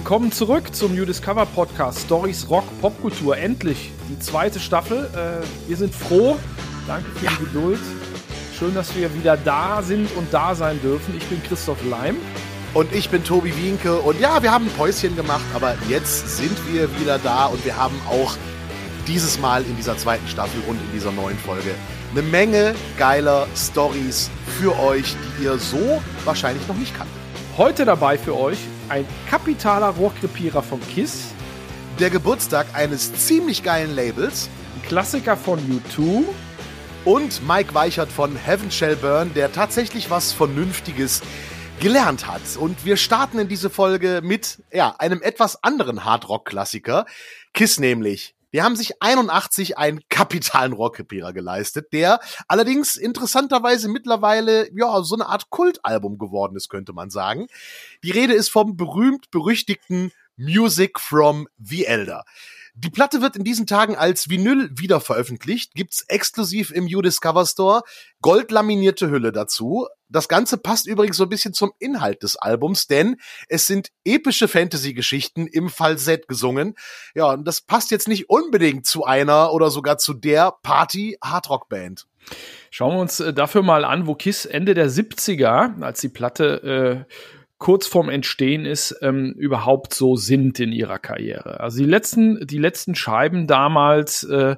willkommen zurück zum New Discover Podcast Stories Rock Popkultur. Endlich die zweite Staffel. Äh, wir sind froh. Danke für ja. die Geduld. Schön, dass wir wieder da sind und da sein dürfen. Ich bin Christoph Leim. Und ich bin Tobi Wienke. Und ja, wir haben ein Päuschen gemacht, aber jetzt sind wir wieder da und wir haben auch dieses Mal in dieser zweiten Staffel und in dieser neuen Folge eine Menge geiler Stories für euch, die ihr so wahrscheinlich noch nicht kanntet. Heute dabei für euch ein kapitaler Rohrkrepierer von KISS, der Geburtstag eines ziemlich geilen Labels, ein Klassiker von U2 und Mike Weichert von Heaven Shall Burn, der tatsächlich was Vernünftiges gelernt hat. Und wir starten in diese Folge mit ja, einem etwas anderen Hardrock-Klassiker, KISS nämlich. Die haben sich 81 einen kapitalen Rockkrepierer geleistet, der allerdings interessanterweise mittlerweile ja so eine Art Kultalbum geworden ist, könnte man sagen. Die Rede ist vom berühmt berüchtigten Music from the Elder. Die Platte wird in diesen Tagen als Vinyl wieder veröffentlicht, gibt's exklusiv im You Discover Store, goldlaminierte Hülle dazu. Das Ganze passt übrigens so ein bisschen zum Inhalt des Albums, denn es sind epische Fantasy-Geschichten im Falsett gesungen. Ja, und das passt jetzt nicht unbedingt zu einer oder sogar zu der Party-Hardrock-Band. Schauen wir uns äh, dafür mal an, wo Kiss Ende der 70er, als die Platte äh, kurz vorm Entstehen ist, ähm, überhaupt so sind in ihrer Karriere. Also die letzten, die letzten Scheiben damals, äh,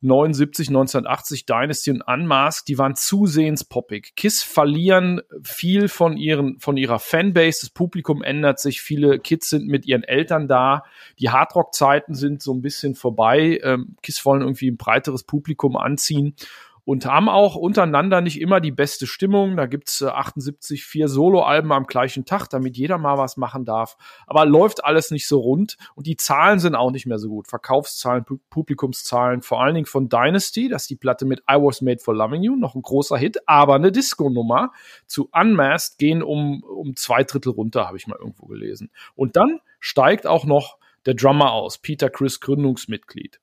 79, 1980, Dynasty und Unmasked, die waren zusehends poppig. Kiss verlieren viel von ihren, von ihrer Fanbase, das Publikum ändert sich, viele Kids sind mit ihren Eltern da, die Hardrock-Zeiten sind so ein bisschen vorbei, ähm, Kiss wollen irgendwie ein breiteres Publikum anziehen und haben auch untereinander nicht immer die beste Stimmung. Da gibt's äh, 78 vier Soloalben am gleichen Tag, damit jeder mal was machen darf. Aber läuft alles nicht so rund und die Zahlen sind auch nicht mehr so gut. Verkaufszahlen, Publikumszahlen, vor allen Dingen von Dynasty, das ist die Platte mit I Was Made for Loving You, noch ein großer Hit, aber eine Disco-Nummer. Zu Unmasked gehen um, um zwei Drittel runter, habe ich mal irgendwo gelesen. Und dann steigt auch noch der Drummer aus, Peter Chris, Gründungsmitglied.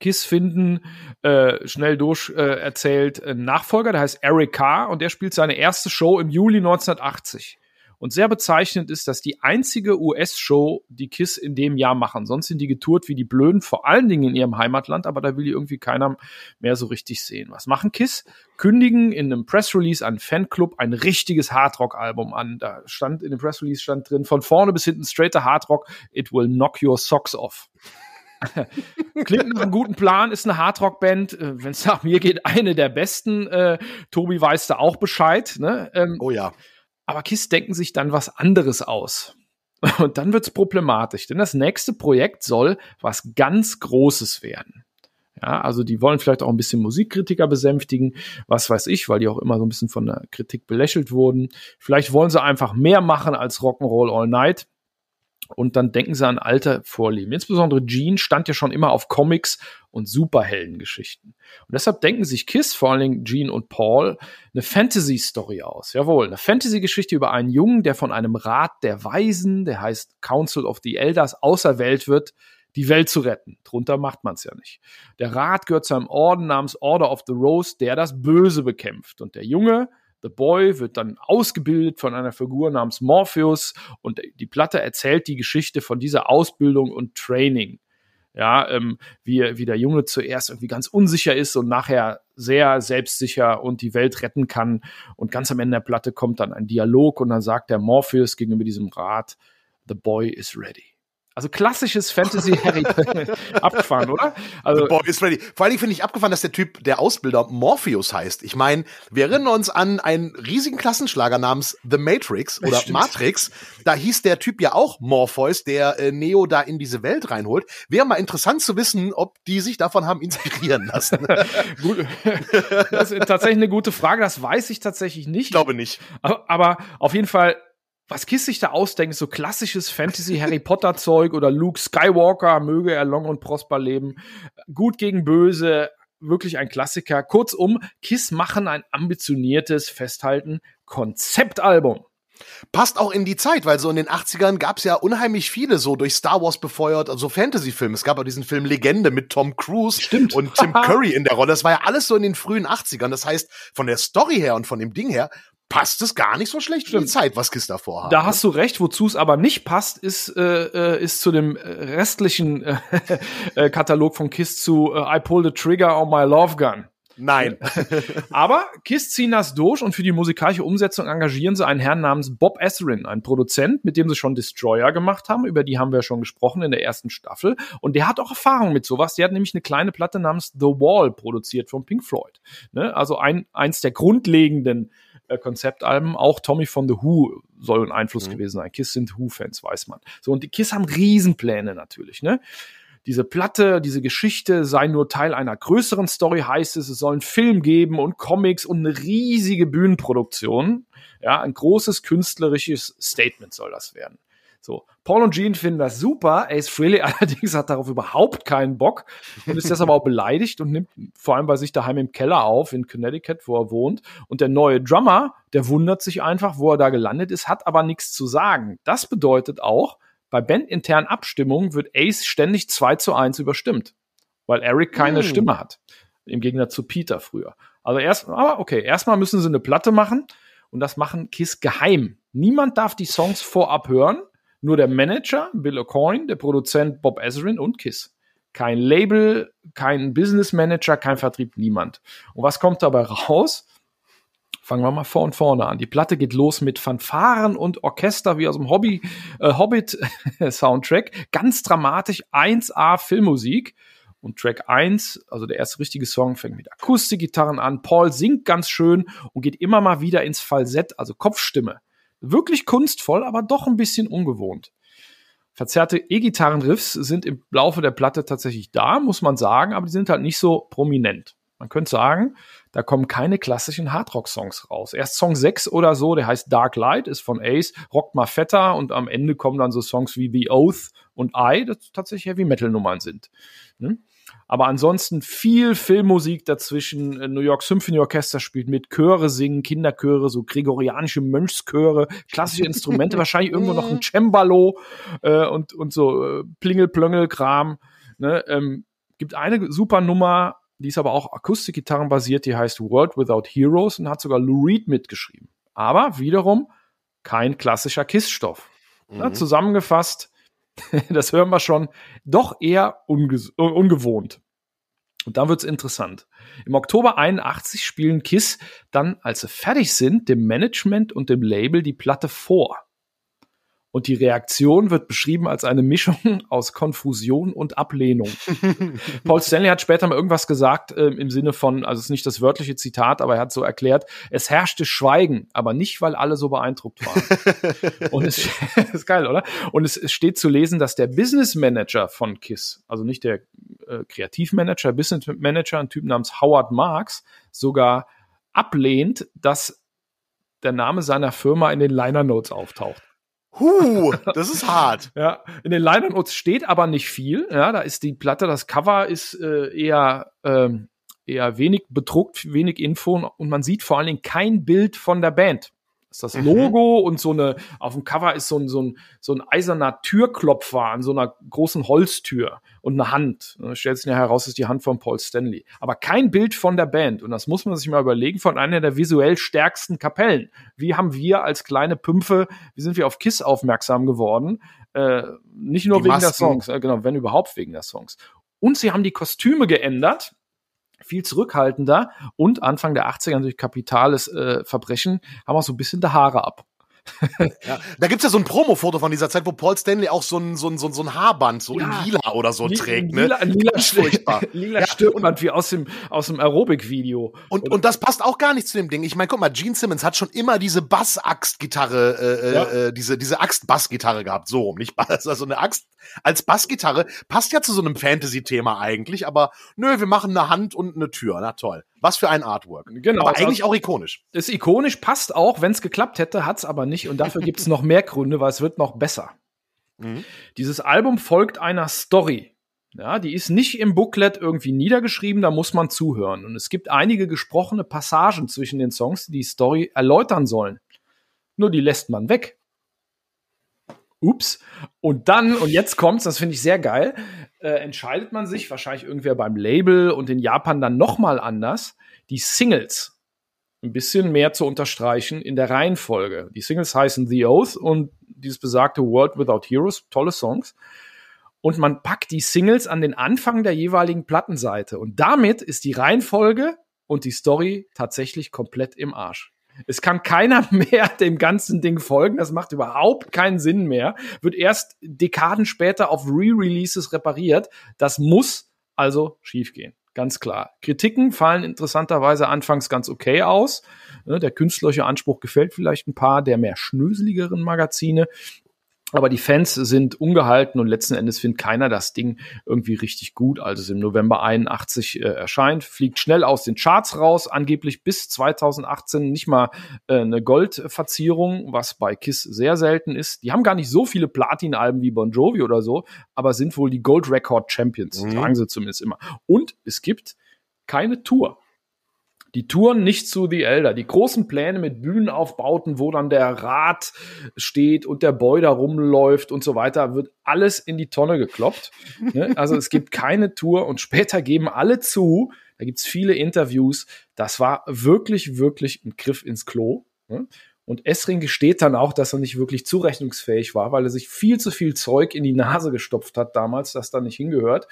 Kiss finden, äh, schnell durch äh, erzählt, einen Nachfolger, der heißt Eric Carr und der spielt seine erste Show im Juli 1980. Und sehr bezeichnend ist, dass die einzige US-Show, die Kiss in dem Jahr machen. Sonst sind die getourt wie die Blöden, vor allen Dingen in ihrem Heimatland, aber da will die irgendwie keiner mehr so richtig sehen. Was machen Kiss? Kündigen in einem Press-Release an Fanclub ein richtiges Hardrock-Album an. Da stand in dem Press-Release stand drin, von vorne bis hinten straighter Hardrock, it will knock your socks off. Klingt nach einem guten Plan, ist eine Hardrock-Band. Äh, Wenn es nach mir geht, eine der besten. Äh, Tobi weiß da auch Bescheid. Ne? Ähm, oh ja. Aber Kiss denken sich dann was anderes aus. Und dann wird's problematisch, denn das nächste Projekt soll was ganz Großes werden. Ja, also die wollen vielleicht auch ein bisschen Musikkritiker besänftigen, was weiß ich, weil die auch immer so ein bisschen von der Kritik belächelt wurden. Vielleicht wollen sie einfach mehr machen als Rock'n'Roll All Night und dann denken sie an alte Vorlieben. Insbesondere Gene stand ja schon immer auf Comics und Superheldengeschichten. Und deshalb denken sich Kiss, vor allen Dingen Gene und Paul, eine Fantasy-Story aus. Jawohl, eine Fantasy-Geschichte über einen Jungen, der von einem Rat der Weisen, der heißt Council of the Elders, auserwählt wird, die Welt zu retten. Drunter macht man es ja nicht. Der Rat gehört zu einem Orden namens Order of the Rose, der das Böse bekämpft. Und der Junge The Boy wird dann ausgebildet von einer Figur namens Morpheus und die Platte erzählt die Geschichte von dieser Ausbildung und Training. Ja, ähm, wie, wie der Junge zuerst irgendwie ganz unsicher ist und nachher sehr selbstsicher und die Welt retten kann. Und ganz am Ende der Platte kommt dann ein Dialog und dann sagt der Morpheus gegenüber diesem Rat, The Boy is ready. Also klassisches Fantasy Harry abgefahren, oder? Also Boy is ready. Vor allem finde ich abgefahren, dass der Typ, der Ausbilder Morpheus heißt. Ich meine, wir erinnern uns an einen riesigen Klassenschlager namens The Matrix oder Matrix. Da hieß der Typ ja auch Morpheus, der äh, Neo da in diese Welt reinholt. Wäre mal interessant zu wissen, ob die sich davon haben inspirieren lassen. Gut. Das ist tatsächlich eine gute Frage. Das weiß ich tatsächlich nicht. Ich glaube nicht. Aber, aber auf jeden Fall was Kiss sich da ausdenkt, so klassisches Fantasy Harry Potter Zeug oder Luke Skywalker, möge er long und prosper leben. Gut gegen böse, wirklich ein Klassiker. Kurzum, Kiss machen ein ambitioniertes, festhalten Konzeptalbum. Passt auch in die Zeit, weil so in den 80ern gab es ja unheimlich viele so durch Star Wars befeuert, also Fantasy-Filme. Es gab auch diesen Film Legende mit Tom Cruise Stimmt. und Tim Curry in der Rolle. Das war ja alles so in den frühen 80ern. Das heißt, von der Story her und von dem Ding her passt es gar nicht so schlecht in die Zeit, was Kiss davor hat. Da ne? hast du recht, wozu es aber nicht passt, ist, äh, äh ist zu dem restlichen äh, äh, Katalog von Kiss zu äh, I Pull the Trigger on My Love Gun. Nein. Aber Kiss ziehen das durch und für die musikalische Umsetzung engagieren sie einen Herrn namens Bob Esserin, einen Produzent, mit dem sie schon Destroyer gemacht haben. Über die haben wir schon gesprochen in der ersten Staffel. Und der hat auch Erfahrung mit sowas. Der hat nämlich eine kleine Platte namens The Wall produziert von Pink Floyd. Ne? Also ein, eins der grundlegenden äh, Konzeptalben. Auch Tommy von The Who soll ein Einfluss mhm. gewesen sein. Kiss sind Who-Fans, weiß man. So, und die Kiss haben Riesenpläne natürlich, ne? diese Platte, diese Geschichte sei nur Teil einer größeren Story, heißt es, es soll einen Film geben und Comics und eine riesige Bühnenproduktion. Ja, ein großes künstlerisches Statement soll das werden. So, Paul und Gene finden das super. Ace Frehley allerdings hat darauf überhaupt keinen Bock und ist deshalb auch beleidigt und nimmt vor allem bei sich daheim im Keller auf in Connecticut, wo er wohnt. Und der neue Drummer, der wundert sich einfach, wo er da gelandet ist, hat aber nichts zu sagen. Das bedeutet auch, bei bandinternen Abstimmungen wird Ace ständig 2 zu 1 überstimmt, weil Eric keine hm. Stimme hat. Im Gegensatz zu Peter früher. Also erst, aber okay, erstmal müssen sie eine Platte machen und das machen Kiss geheim. Niemand darf die Songs vorab hören, nur der Manager, Bill O'Coin, der Produzent Bob Ezrin und Kiss. Kein Label, kein Business Manager, kein Vertrieb, niemand. Und was kommt dabei raus? Fangen wir mal von vorne an. Die Platte geht los mit Fanfaren und Orchester wie aus dem Hobby, äh, Hobbit Soundtrack. Ganz dramatisch 1A Filmmusik. Und Track 1, also der erste richtige Song, fängt mit Akustikgitarren an. Paul singt ganz schön und geht immer mal wieder ins Falsett, also Kopfstimme. Wirklich kunstvoll, aber doch ein bisschen ungewohnt. Verzerrte E-Gitarren-Riffs sind im Laufe der Platte tatsächlich da, muss man sagen, aber die sind halt nicht so prominent. Man könnte sagen, da kommen keine klassischen Hardrock-Songs raus. Erst Song 6 oder so, der heißt Dark Light, ist von Ace, rockt mal fetter und am Ende kommen dann so Songs wie The Oath und I, das tatsächlich Heavy-Metal-Nummern sind. Ne? Aber ansonsten viel Filmmusik dazwischen. New York Symphony Orchester spielt mit, Chöre singen, Kinderchöre, so gregorianische Mönchschöre, klassische Instrumente, wahrscheinlich irgendwo noch ein Cembalo äh, und, und so äh, Plingel-Plöngel-Kram. Ne? Ähm, gibt eine super Nummer, die ist aber auch Akustikgitarren basiert, die heißt World Without Heroes und hat sogar Lou Reed mitgeschrieben. Aber wiederum kein klassischer Kissstoff. Mhm. Ja, zusammengefasst, das hören wir schon, doch eher unge ungewohnt. Und dann wird's interessant. Im Oktober 81 spielen Kiss dann, als sie fertig sind, dem Management und dem Label die Platte vor. Und die Reaktion wird beschrieben als eine Mischung aus Konfusion und Ablehnung. Paul Stanley hat später mal irgendwas gesagt äh, im Sinne von, also es ist nicht das wörtliche Zitat, aber er hat so erklärt, es herrschte Schweigen, aber nicht, weil alle so beeindruckt waren. und es ist geil, oder? Und es, es, steht zu lesen, dass der Business Manager von KISS, also nicht der äh, Kreativmanager, Business Manager, ein Typ namens Howard Marks, sogar ablehnt, dass der Name seiner Firma in den Liner Notes auftaucht. Huh, das ist hart. ja, in den Liner Notes steht aber nicht viel. Ja, da ist die Platte, das Cover ist äh, eher ähm, eher wenig bedruckt, wenig Info und man sieht vor allen Dingen kein Bild von der Band ist das mhm. Logo mhm. und so eine, auf dem Cover ist so ein, so ein, so ein eiserner Türklopfer an so einer großen Holztür und eine Hand. Und stellt sich nachher heraus, ist die Hand von Paul Stanley. Aber kein Bild von der Band. Und das muss man sich mal überlegen, von einer der visuell stärksten Kapellen. Wie haben wir als kleine Pümpfe, wie sind wir auf KISS aufmerksam geworden? Äh, nicht nur die wegen Masken. der Songs, äh, genau, wenn überhaupt wegen der Songs. Und sie haben die Kostüme geändert viel zurückhaltender und Anfang der 80er durch kapitales äh, Verbrechen haben auch so ein bisschen die Haare ab. Ja, da gibt's ja so ein Promo-Foto von dieser Zeit, wo Paul Stanley auch so ein, so ein, so ein, so ein Haarband, so ja, in lila oder so trägt. Ne? Lila, lila, furchtbar. lila ja, Stirnband wie aus dem, aus dem Aerobic-Video. Und, und das passt auch gar nicht zu dem Ding. Ich meine, guck mal, Gene Simmons hat schon immer diese Bass-Axt-Gitarre, äh, ja. äh, diese, diese Axt-Bass-Gitarre gehabt. So rum, nicht Bass. Also eine Axt als Bassgitarre passt ja zu so einem Fantasy-Thema eigentlich, aber nö, wir machen eine Hand und eine Tür. Na toll. Was für ein Artwork. Genau. Aber eigentlich auch ikonisch. Ist ikonisch, passt auch. Wenn es geklappt hätte, hat's aber nicht. Und dafür gibt's noch mehr Gründe, weil es wird noch besser. Mhm. Dieses Album folgt einer Story. Ja, die ist nicht im Booklet irgendwie niedergeschrieben, da muss man zuhören. Und es gibt einige gesprochene Passagen zwischen den Songs, die die Story erläutern sollen. Nur die lässt man weg. Ups. Und dann, und jetzt kommt's, das finde ich sehr geil, äh, entscheidet man sich, wahrscheinlich irgendwer beim Label und in Japan dann nochmal anders, die Singles ein bisschen mehr zu unterstreichen in der Reihenfolge. Die Singles heißen The Oath und dieses besagte World Without Heroes, tolle Songs. Und man packt die Singles an den Anfang der jeweiligen Plattenseite. Und damit ist die Reihenfolge und die Story tatsächlich komplett im Arsch. Es kann keiner mehr dem ganzen Ding folgen. Das macht überhaupt keinen Sinn mehr. Wird erst Dekaden später auf Re-Releases repariert. Das muss also schiefgehen. Ganz klar. Kritiken fallen interessanterweise anfangs ganz okay aus. Ne, der künstlerische Anspruch gefällt vielleicht ein paar der mehr schnöseligeren Magazine. Aber die Fans sind ungehalten und letzten Endes findet keiner das Ding irgendwie richtig gut. Also es im November 81 äh, erscheint, fliegt schnell aus den Charts raus, angeblich bis 2018 nicht mal äh, eine Goldverzierung, was bei Kiss sehr selten ist. Die haben gar nicht so viele Platin-Alben wie Bon Jovi oder so, aber sind wohl die Gold Record Champions, mhm. sagen sie zumindest immer. Und es gibt keine Tour. Die Touren nicht zu The Elder. Die großen Pläne mit Bühnenaufbauten, wo dann der Rad steht und der Boy da rumläuft und so weiter, wird alles in die Tonne gekloppt. ne? Also es gibt keine Tour und später geben alle zu, da gibt's viele Interviews, das war wirklich, wirklich ein Griff ins Klo. Ne? Und Esring gesteht dann auch, dass er nicht wirklich zurechnungsfähig war, weil er sich viel zu viel Zeug in die Nase gestopft hat damals, das da nicht hingehört.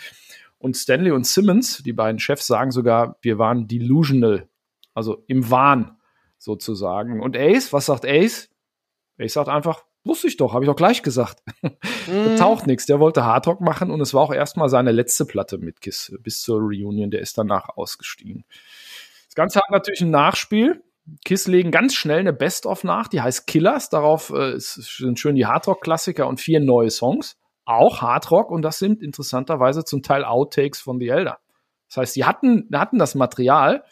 Und Stanley und Simmons, die beiden Chefs, sagen sogar, wir waren delusional, also im Wahn sozusagen. Und Ace, was sagt Ace? Ace sagt einfach, wusste ich doch, habe ich doch gleich gesagt. Mhm. taucht nichts. Der wollte Hardrock machen und es war auch erstmal seine letzte Platte mit Kiss bis zur Reunion. Der ist danach ausgestiegen. Das Ganze hat natürlich ein Nachspiel. Kiss legen ganz schnell eine Best-of nach, die heißt Killers. Darauf äh, sind schön die Hardrock-Klassiker und vier neue Songs auch Hardrock und das sind interessanterweise zum Teil Outtakes von The Elder. Das heißt, sie hatten, hatten das Material.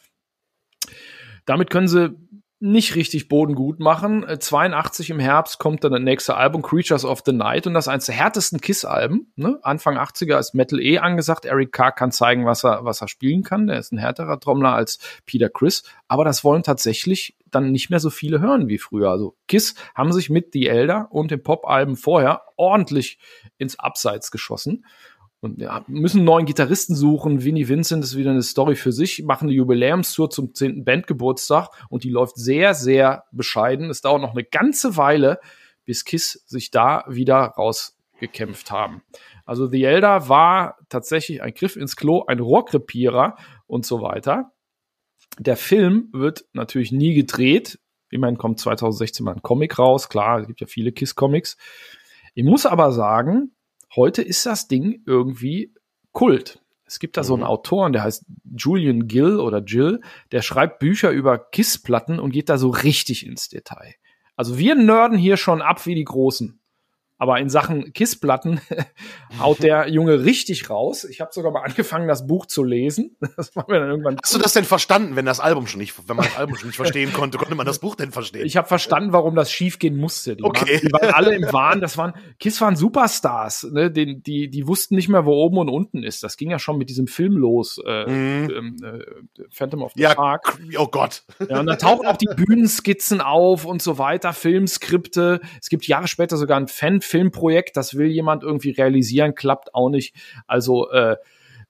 Damit können sie nicht richtig Boden gut machen. 82 äh, im Herbst kommt dann das nächste Album, Creatures of the Night, und das ist eines der härtesten Kiss-Alben. Ne? Anfang 80er ist Metal eh angesagt. Eric Carr kann zeigen, was er, was er spielen kann. Der ist ein härterer Trommler als Peter Chris. Aber das wollen tatsächlich dann nicht mehr so viele hören wie früher. Also Kiss haben sich mit The Elder und dem Pop-Alben vorher ordentlich ins Abseits geschossen und ja, müssen neuen Gitarristen suchen. Vinnie Vincent ist wieder eine Story für sich, machen eine Jubiläumstour zum 10. Bandgeburtstag und die läuft sehr, sehr bescheiden. Es dauert noch eine ganze Weile, bis Kiss sich da wieder rausgekämpft haben. Also The Elder war tatsächlich ein Griff ins Klo, ein Rohrkrepierer und so weiter. Der Film wird natürlich nie gedreht. Immerhin kommt 2016 mal ein Comic raus. Klar, es gibt ja viele Kiss-Comics. Ich muss aber sagen, Heute ist das Ding irgendwie Kult. Es gibt da so einen mhm. Autoren, der heißt Julian Gill oder Jill, der schreibt Bücher über Kissplatten und geht da so richtig ins Detail. Also wir nörden hier schon ab wie die Großen. Aber in Sachen Kissplatten haut der Junge richtig raus. Ich habe sogar mal angefangen, das Buch zu lesen. Das war mir dann irgendwann. Hast du das denn verstanden, wenn das Album schon nicht, wenn man das Album schon nicht verstehen konnte, konnte man das Buch denn verstehen? Ich habe verstanden, warum das schiefgehen musste. Die, okay. waren, die waren alle im Wahn. Das waren Kiss waren Superstars. Ne? Die, die, die wussten nicht mehr, wo oben und unten ist. Das ging ja schon mit diesem Film los. Äh, mhm. Ähm, äh, Phantom of the ja, Park. Oh Gott. Ja, und da tauchen auch die Bühnenskizzen auf und so weiter, Filmskripte. Es gibt Jahre später sogar ein Fan Filmprojekt, das will jemand irgendwie realisieren, klappt auch nicht. Also äh,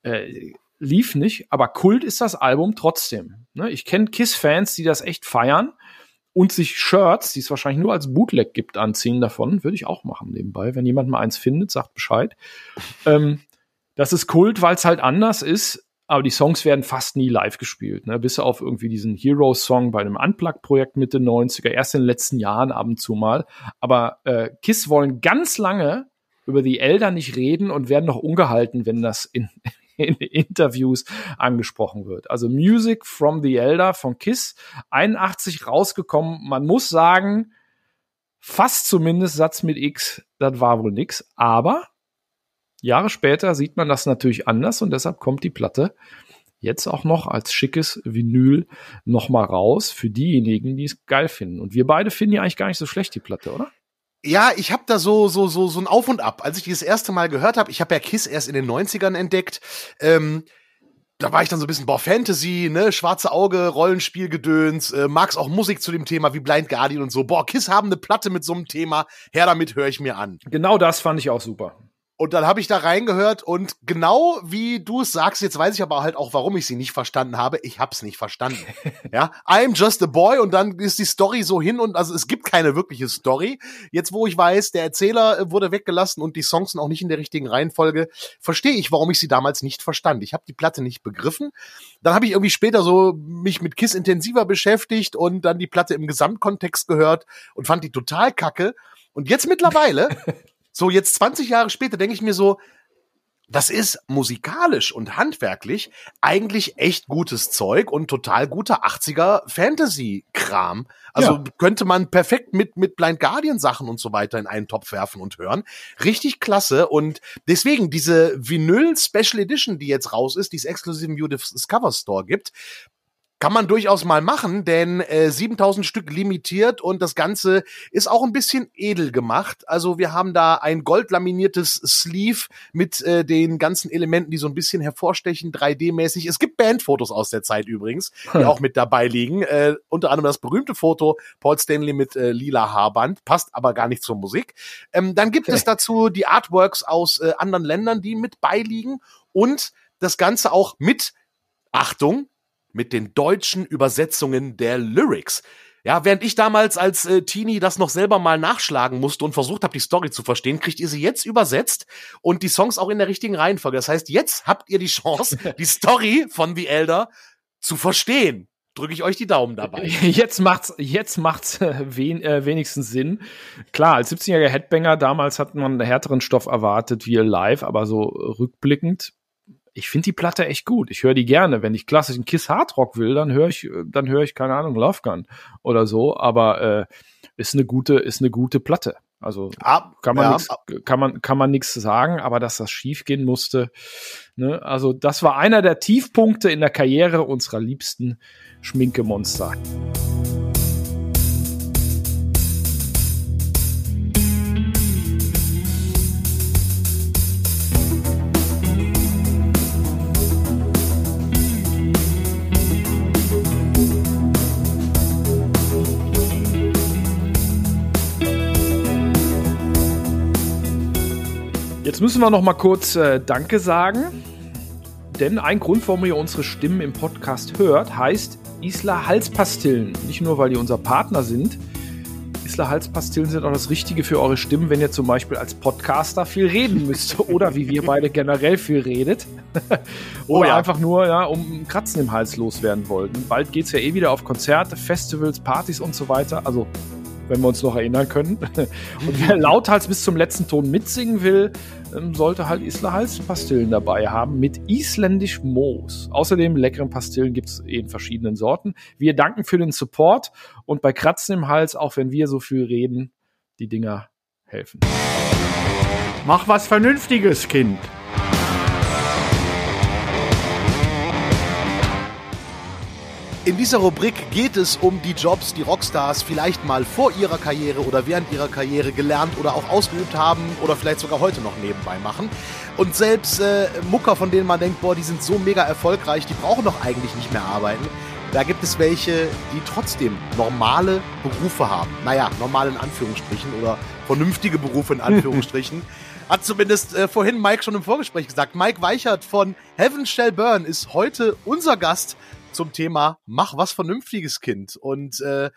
äh, lief nicht, aber Kult ist das Album trotzdem. Ne? Ich kenne Kiss-Fans, die das echt feiern und sich Shirts, die es wahrscheinlich nur als Bootleg gibt, anziehen davon. Würde ich auch machen nebenbei. Wenn jemand mal eins findet, sagt Bescheid. ähm, das ist Kult, weil es halt anders ist aber die Songs werden fast nie live gespielt, ne? bis auf irgendwie diesen Hero-Song bei einem Unplugged-Projekt Mitte 90er, erst in den letzten Jahren ab und zu mal. Aber äh, Kiss wollen ganz lange über die Eltern nicht reden und werden noch ungehalten, wenn das in, in Interviews angesprochen wird. Also Music from the Elder von Kiss, 81 rausgekommen. Man muss sagen, fast zumindest Satz mit X, das war wohl nix. Aber Jahre später sieht man das natürlich anders und deshalb kommt die Platte jetzt auch noch als schickes Vinyl noch mal raus für diejenigen, die es geil finden. Und wir beide finden ja eigentlich gar nicht so schlecht die Platte, oder? Ja, ich habe da so so so so ein Auf und Ab. Als ich die das erste Mal gehört habe, ich habe ja Kiss erst in den 90ern entdeckt. Ähm, da war ich dann so ein bisschen, boah, Fantasy, ne, schwarze Auge, Rollenspielgedöns, äh, mag's auch Musik zu dem Thema wie Blind Guardian und so. Boah, Kiss haben eine Platte mit so einem Thema, her damit höre ich mir an. Genau das fand ich auch super. Und dann habe ich da reingehört und genau wie du es sagst, jetzt weiß ich aber halt auch, warum ich sie nicht verstanden habe. Ich hab's nicht verstanden. ja, I'm just a boy und dann ist die Story so hin und also es gibt keine wirkliche Story. Jetzt, wo ich weiß, der Erzähler äh, wurde weggelassen und die Songs sind auch nicht in der richtigen Reihenfolge, verstehe ich, warum ich sie damals nicht verstand. Ich habe die Platte nicht begriffen. Dann habe ich irgendwie später so mich mit Kiss intensiver beschäftigt und dann die Platte im Gesamtkontext gehört und fand die total kacke. Und jetzt mittlerweile So jetzt 20 Jahre später denke ich mir so, das ist musikalisch und handwerklich eigentlich echt gutes Zeug und total guter 80er Fantasy-Kram. Also ja. könnte man perfekt mit, mit Blind Guardian Sachen und so weiter in einen Topf werfen und hören. Richtig klasse. Und deswegen diese Vinyl Special Edition, die jetzt raus ist, die es exklusiv im Discover Store gibt, kann man durchaus mal machen, denn äh, 7000 Stück limitiert und das Ganze ist auch ein bisschen edel gemacht. Also wir haben da ein goldlaminiertes Sleeve mit äh, den ganzen Elementen, die so ein bisschen hervorstechen, 3D-mäßig. Es gibt Bandfotos aus der Zeit übrigens, die hm. auch mit dabei liegen. Äh, unter anderem das berühmte Foto Paul Stanley mit äh, lila Haarband, passt aber gar nicht zur Musik. Ähm, dann gibt es dazu die Artworks aus äh, anderen Ländern, die mit beiliegen und das Ganze auch mit Achtung, mit den deutschen Übersetzungen der Lyrics. Ja, während ich damals als äh, Teenie das noch selber mal nachschlagen musste und versucht habe, die Story zu verstehen, kriegt ihr sie jetzt übersetzt und die Songs auch in der richtigen Reihenfolge. Das heißt, jetzt habt ihr die Chance, die Story von The Elder zu verstehen. Drücke ich euch die Daumen dabei. Jetzt macht's, jetzt macht's äh, wen, äh, wenigstens Sinn. Klar, als 17-jähriger Headbanger damals hat man einen härteren Stoff erwartet wie live, aber so rückblickend ich finde die Platte echt gut. Ich höre die gerne. Wenn ich klassischen Kiss Hard Rock will, dann höre ich, dann höre ich keine Ahnung Love Gun oder so. Aber äh, ist eine gute, ist eine gute Platte. Also ah, kann man ja. nix, kann man kann man nichts sagen, aber dass das schief gehen musste, ne? Also das war einer der Tiefpunkte in der Karriere unserer liebsten Schminkemonster. Jetzt müssen wir noch mal kurz äh, Danke sagen. Denn ein Grund, warum ihr unsere Stimmen im Podcast hört, heißt Isla Halspastillen. Nicht nur, weil die unser Partner sind. Isla Halspastillen sind auch das Richtige für eure Stimmen, wenn ihr zum Beispiel als Podcaster viel reden müsst. Oder wie wir beide generell viel redet. Oder oh ja. einfach nur, ja, um Kratzen im Hals loswerden wollten. Bald geht es ja eh wieder auf Konzerte, Festivals, Partys und so weiter. Also wenn wir uns noch erinnern können. Und wer lauthals bis zum letzten Ton mitsingen will, ähm, sollte halt Isla Halspastillen dabei haben mit isländisch Moos. Außerdem leckeren Pastillen gibt es in verschiedenen Sorten. Wir danken für den Support und bei Kratzen im Hals, auch wenn wir so viel reden, die Dinger helfen. Mach was Vernünftiges, Kind. In dieser Rubrik geht es um die Jobs, die Rockstars vielleicht mal vor ihrer Karriere oder während ihrer Karriere gelernt oder auch ausgeübt haben oder vielleicht sogar heute noch nebenbei machen. Und selbst äh, Mucker, von denen man denkt, boah, die sind so mega erfolgreich, die brauchen doch eigentlich nicht mehr arbeiten. Da gibt es welche, die trotzdem normale Berufe haben. Naja, normale in Anführungsstrichen oder vernünftige Berufe in Anführungsstrichen. Hat zumindest äh, vorhin Mike schon im Vorgespräch gesagt. Mike Weichert von Heaven Shall Burn ist heute unser Gast zum Thema Mach was Vernünftiges, Kind. Und äh,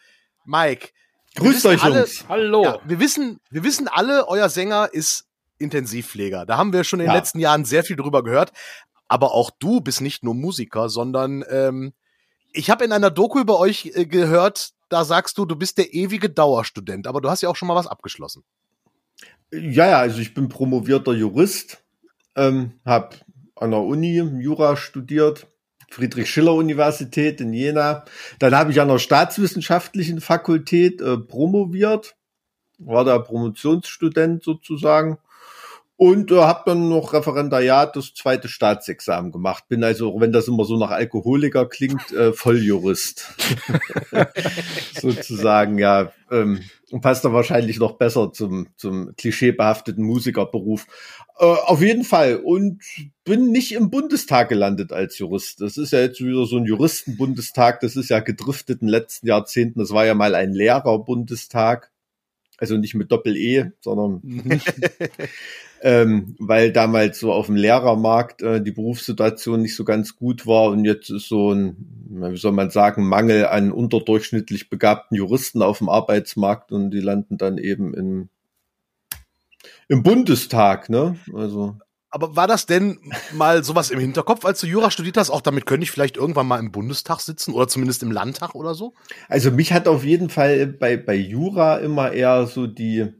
Mike, grüßt euch, alle, Jungs. Hallo. Ja, wir wissen, wir wissen alle, euer Sänger ist Intensivpfleger. Da haben wir schon in den ja. letzten Jahren sehr viel drüber gehört. Aber auch du bist nicht nur Musiker, sondern ähm, ich habe in einer Doku über euch äh, gehört, da sagst du, du bist der ewige Dauerstudent, aber du hast ja auch schon mal was abgeschlossen. Ja, ja, also ich bin promovierter Jurist, ähm, habe an der Uni Jura studiert, Friedrich-Schiller-Universität in Jena. Dann habe ich an der Staatswissenschaftlichen Fakultät äh, promoviert, war da Promotionsstudent sozusagen und äh, habe dann noch Referendariat das zweite Staatsexamen gemacht. Bin also, wenn das immer so nach Alkoholiker klingt, äh, Volljurist. Sozusagen, ja. Ähm, passt da wahrscheinlich noch besser zum, zum klischeebehafteten Musikerberuf. Äh, auf jeden Fall. Und bin nicht im Bundestag gelandet als Jurist. Das ist ja jetzt wieder so ein Juristenbundestag. Das ist ja gedriftet in den letzten Jahrzehnten. Das war ja mal ein Lehrerbundestag. Also nicht mit Doppel-E, sondern ähm, weil damals so auf dem Lehrermarkt äh, die Berufssituation nicht so ganz gut war und jetzt ist so ein, wie soll man sagen, Mangel an unterdurchschnittlich begabten Juristen auf dem Arbeitsmarkt und die landen dann eben im, im Bundestag, ne? Also. Aber war das denn mal sowas im Hinterkopf, als du Jura studiert hast? Auch damit könnte ich vielleicht irgendwann mal im Bundestag sitzen oder zumindest im Landtag oder so? Also mich hat auf jeden Fall bei, bei Jura immer eher so die,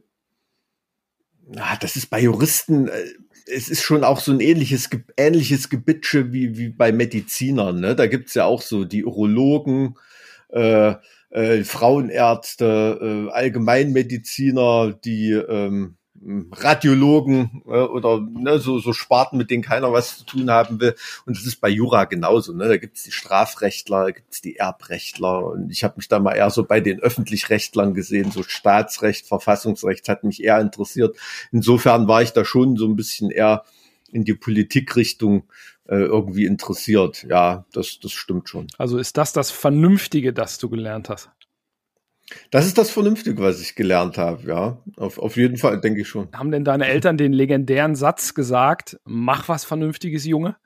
ah, das ist bei Juristen, äh, es ist schon auch so ein ähnliches, ähnliches Gebitsche wie, wie bei Medizinern. Ne? Da gibt's ja auch so die Urologen, äh, äh, Frauenärzte, äh, Allgemeinmediziner, die ähm, Radiologen äh, oder ne, so, so Sparten, mit denen keiner was zu tun haben will. Und das ist bei Jura genauso. Ne? Da gibt's die Strafrechtler, da gibt's die Erbrechtler. Und ich habe mich da mal eher so bei den Öffentlichrechtlern gesehen. So Staatsrecht, Verfassungsrecht hat mich eher interessiert. Insofern war ich da schon so ein bisschen eher in die Politikrichtung äh, irgendwie interessiert. Ja, das, das stimmt schon. Also ist das das Vernünftige, das du gelernt hast? Das ist das Vernünftige, was ich gelernt habe, ja. Auf, auf jeden Fall, denke ich schon. Haben denn deine Eltern den legendären Satz gesagt, mach was Vernünftiges, Junge?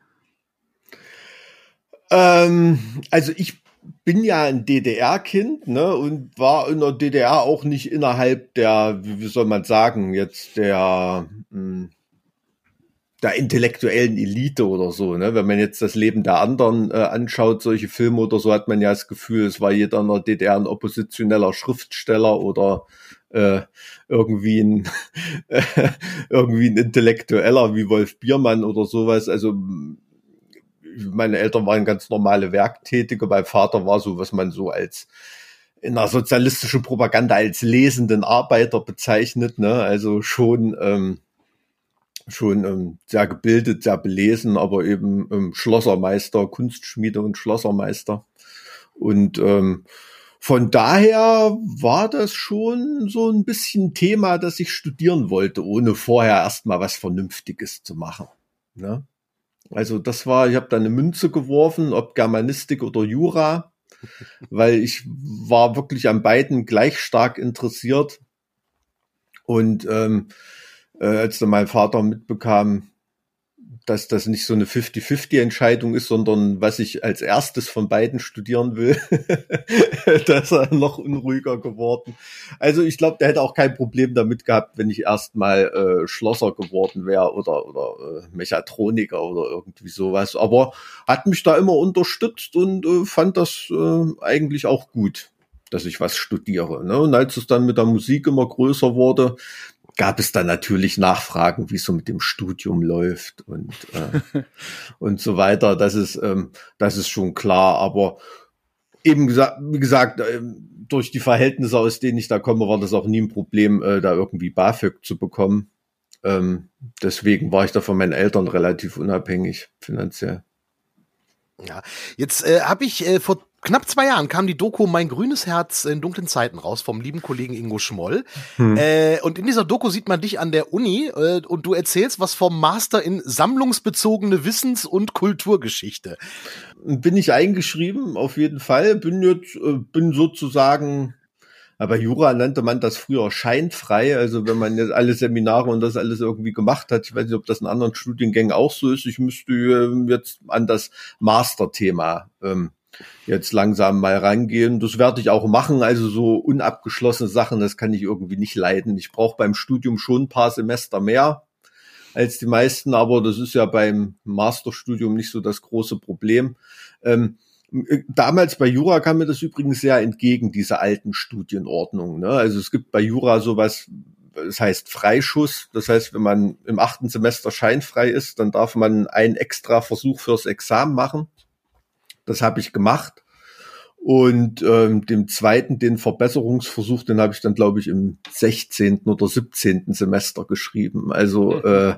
Ähm, also ich bin ja ein DDR-Kind, ne, und war in der DDR auch nicht innerhalb der, wie soll man sagen, jetzt der, mh, hm, der intellektuellen Elite oder so. Ne? Wenn man jetzt das Leben der anderen äh, anschaut, solche Filme oder so, hat man ja das Gefühl, es war jeder in der DDR ein oppositioneller Schriftsteller oder äh, irgendwie ein irgendwie ein Intellektueller wie Wolf Biermann oder sowas. Also meine Eltern waren ganz normale Werktätige. Mein Vater war so, was man so als in der sozialistischen Propaganda als lesenden Arbeiter bezeichnet. Ne? Also schon ähm, schon ähm, sehr gebildet, sehr belesen, aber eben ähm, Schlossermeister, Kunstschmiede und Schlossermeister. Und ähm, von daher war das schon so ein bisschen Thema, das ich studieren wollte, ohne vorher erstmal was Vernünftiges zu machen. Ne? Also das war, ich habe da eine Münze geworfen, ob Germanistik oder Jura, weil ich war wirklich an beiden gleich stark interessiert. Und ähm, äh, als dann mein Vater mitbekam, dass das nicht so eine 50-50-Entscheidung ist, sondern was ich als erstes von beiden studieren will, da ist er noch unruhiger geworden. Also ich glaube, der hätte auch kein Problem damit gehabt, wenn ich erstmal äh, Schlosser geworden wäre oder, oder äh, Mechatroniker oder irgendwie sowas. Aber hat mich da immer unterstützt und äh, fand das äh, eigentlich auch gut dass ich was studiere. Ne? Und als es dann mit der Musik immer größer wurde, gab es dann natürlich Nachfragen, wie es so mit dem Studium läuft und, äh, und so weiter. Das ist, ähm, das ist schon klar. Aber eben gesagt, wie gesagt, äh, durch die Verhältnisse, aus denen ich da komme, war das auch nie ein Problem, äh, da irgendwie BAföG zu bekommen. Ähm, deswegen war ich da von meinen Eltern relativ unabhängig finanziell. Ja, jetzt äh, habe ich äh, vor knapp zwei Jahren kam die Doku Mein grünes Herz in dunklen Zeiten raus vom lieben Kollegen Ingo Schmoll. Hm. Äh, und in dieser Doku sieht man dich an der Uni äh, und du erzählst was vom Master in sammlungsbezogene Wissens- und Kulturgeschichte. Bin ich eingeschrieben, auf jeden Fall. Bin jetzt, äh, bin sozusagen aber Jura nannte man das früher scheinfrei. Also wenn man jetzt alle Seminare und das alles irgendwie gemacht hat, ich weiß nicht, ob das in anderen Studiengängen auch so ist. Ich müsste ähm, jetzt an das Masterthema ähm, jetzt langsam mal rangehen. Das werde ich auch machen. Also so unabgeschlossene Sachen, das kann ich irgendwie nicht leiden. Ich brauche beim Studium schon ein paar Semester mehr als die meisten, aber das ist ja beim Masterstudium nicht so das große Problem. Ähm, damals bei Jura kam mir das übrigens sehr entgegen, diese alten Studienordnungen. Ne? Also es gibt bei Jura sowas, das heißt Freischuss. Das heißt, wenn man im achten Semester scheinfrei ist, dann darf man einen extra Versuch fürs Examen machen. Das habe ich gemacht. Und ähm, dem zweiten, den Verbesserungsversuch, den habe ich dann, glaube ich, im 16. oder 17. Semester geschrieben. Also äh,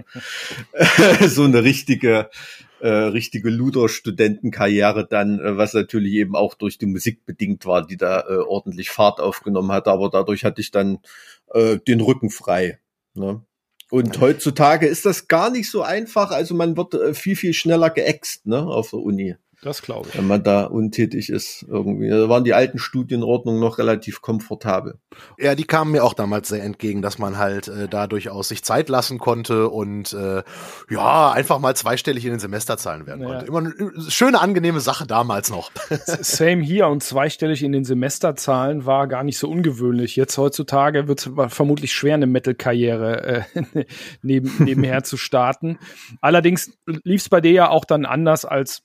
so eine richtige, äh, richtige Luder-Studentenkarriere dann, äh, was natürlich eben auch durch die Musik bedingt war, die da äh, ordentlich Fahrt aufgenommen hat. Aber dadurch hatte ich dann äh, den Rücken frei. Ne? Und heutzutage ist das gar nicht so einfach. Also man wird äh, viel, viel schneller geäxt ne, auf der Uni. Das glaube ich. Wenn man da untätig ist irgendwie. Da waren die alten Studienordnungen noch relativ komfortabel. Ja, die kamen mir auch damals sehr entgegen, dass man halt äh, da durchaus sich Zeit lassen konnte und äh, ja, einfach mal zweistellig in den Semesterzahlen werden ja. konnte. Immer eine schöne, angenehme Sache damals noch. Same hier und zweistellig in den Semesterzahlen war gar nicht so ungewöhnlich. Jetzt heutzutage wird es vermutlich schwer, eine Metal-Karriere äh, neben, nebenher zu starten. Allerdings lief es bei dir ja auch dann anders als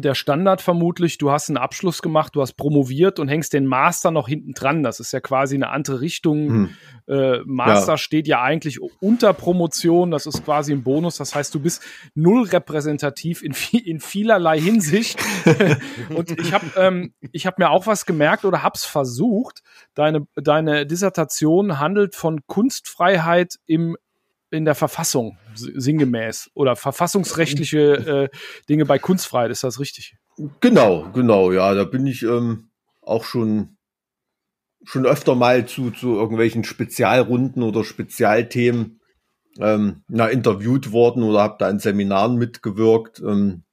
der Standard vermutlich, du hast einen Abschluss gemacht, du hast promoviert und hängst den Master noch hinten dran. Das ist ja quasi eine andere Richtung. Hm. Äh, Master ja. steht ja eigentlich unter Promotion, das ist quasi ein Bonus. Das heißt, du bist null repräsentativ in, in vielerlei Hinsicht. und ich habe ähm, ich hab mir auch was gemerkt oder hab's versucht. Deine, deine Dissertation handelt von Kunstfreiheit im in der Verfassung sinngemäß oder verfassungsrechtliche äh, Dinge bei Kunstfreiheit, ist das richtig? Genau, genau, ja, da bin ich ähm, auch schon schon öfter mal zu, zu irgendwelchen Spezialrunden oder Spezialthemen ähm, na, interviewt worden oder habe da in Seminaren mitgewirkt. Ähm,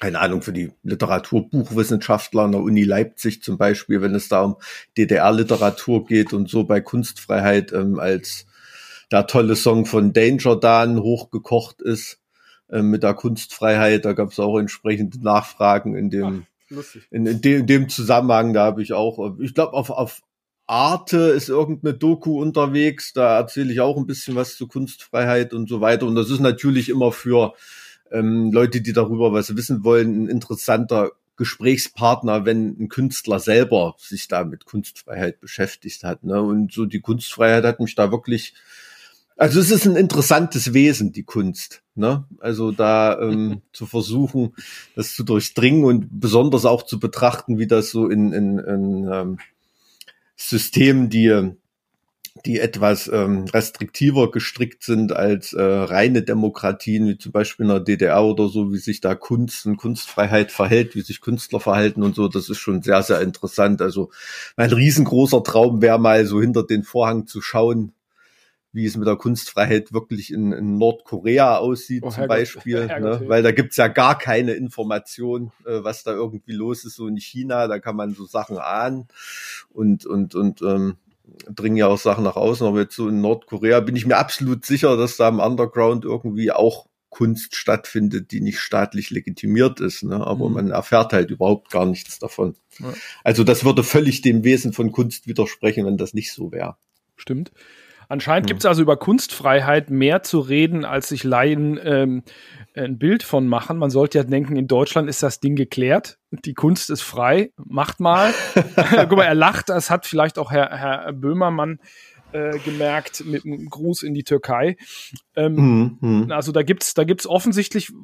keine Ahnung, für die Literaturbuchwissenschaftler an der Uni Leipzig zum Beispiel, wenn es da um DDR-Literatur geht und so bei Kunstfreiheit ähm, als der tolle Song von Danger Dan hochgekocht ist äh, mit der Kunstfreiheit. Da gab es auch entsprechende Nachfragen in dem, Ach, in, in, dem, in dem Zusammenhang. Da habe ich auch, äh, ich glaube, auf, auf Arte ist irgendeine Doku unterwegs. Da erzähle ich auch ein bisschen was zu Kunstfreiheit und so weiter. Und das ist natürlich immer für ähm, Leute, die darüber was wissen wollen, ein interessanter Gesprächspartner, wenn ein Künstler selber sich da mit Kunstfreiheit beschäftigt hat. Ne? Und so die Kunstfreiheit hat mich da wirklich also es ist ein interessantes Wesen, die Kunst. Ne? Also da ähm, zu versuchen, das zu durchdringen und besonders auch zu betrachten, wie das so in, in, in ähm, Systemen, die, die etwas ähm, restriktiver gestrickt sind als äh, reine Demokratien, wie zum Beispiel in der DDR oder so, wie sich da Kunst und Kunstfreiheit verhält, wie sich Künstler verhalten und so, das ist schon sehr, sehr interessant. Also mein riesengroßer Traum wäre mal so hinter den Vorhang zu schauen, wie es mit der Kunstfreiheit wirklich in, in Nordkorea aussieht, oh, zum Beispiel. ne? Weil da gibt's ja gar keine Information, äh, was da irgendwie los ist. So in China, da kann man so Sachen ahnen und, und, und ähm, dringen ja auch Sachen nach außen. Aber jetzt so in Nordkorea bin ich mir absolut sicher, dass da im Underground irgendwie auch Kunst stattfindet, die nicht staatlich legitimiert ist. Ne? Aber mhm. man erfährt halt überhaupt gar nichts davon. Ja. Also das würde völlig dem Wesen von Kunst widersprechen, wenn das nicht so wäre. Stimmt. Anscheinend hm. gibt es also über Kunstfreiheit mehr zu reden, als sich Laien ähm, ein Bild von machen. Man sollte ja denken, in Deutschland ist das Ding geklärt. Die Kunst ist frei. Macht mal. Guck mal, er lacht. Das hat vielleicht auch Herr, Herr Böhmermann äh, gemerkt mit einem Gruß in die Türkei. Ähm, mhm. Also da gibt's, da gibt's offensichtlich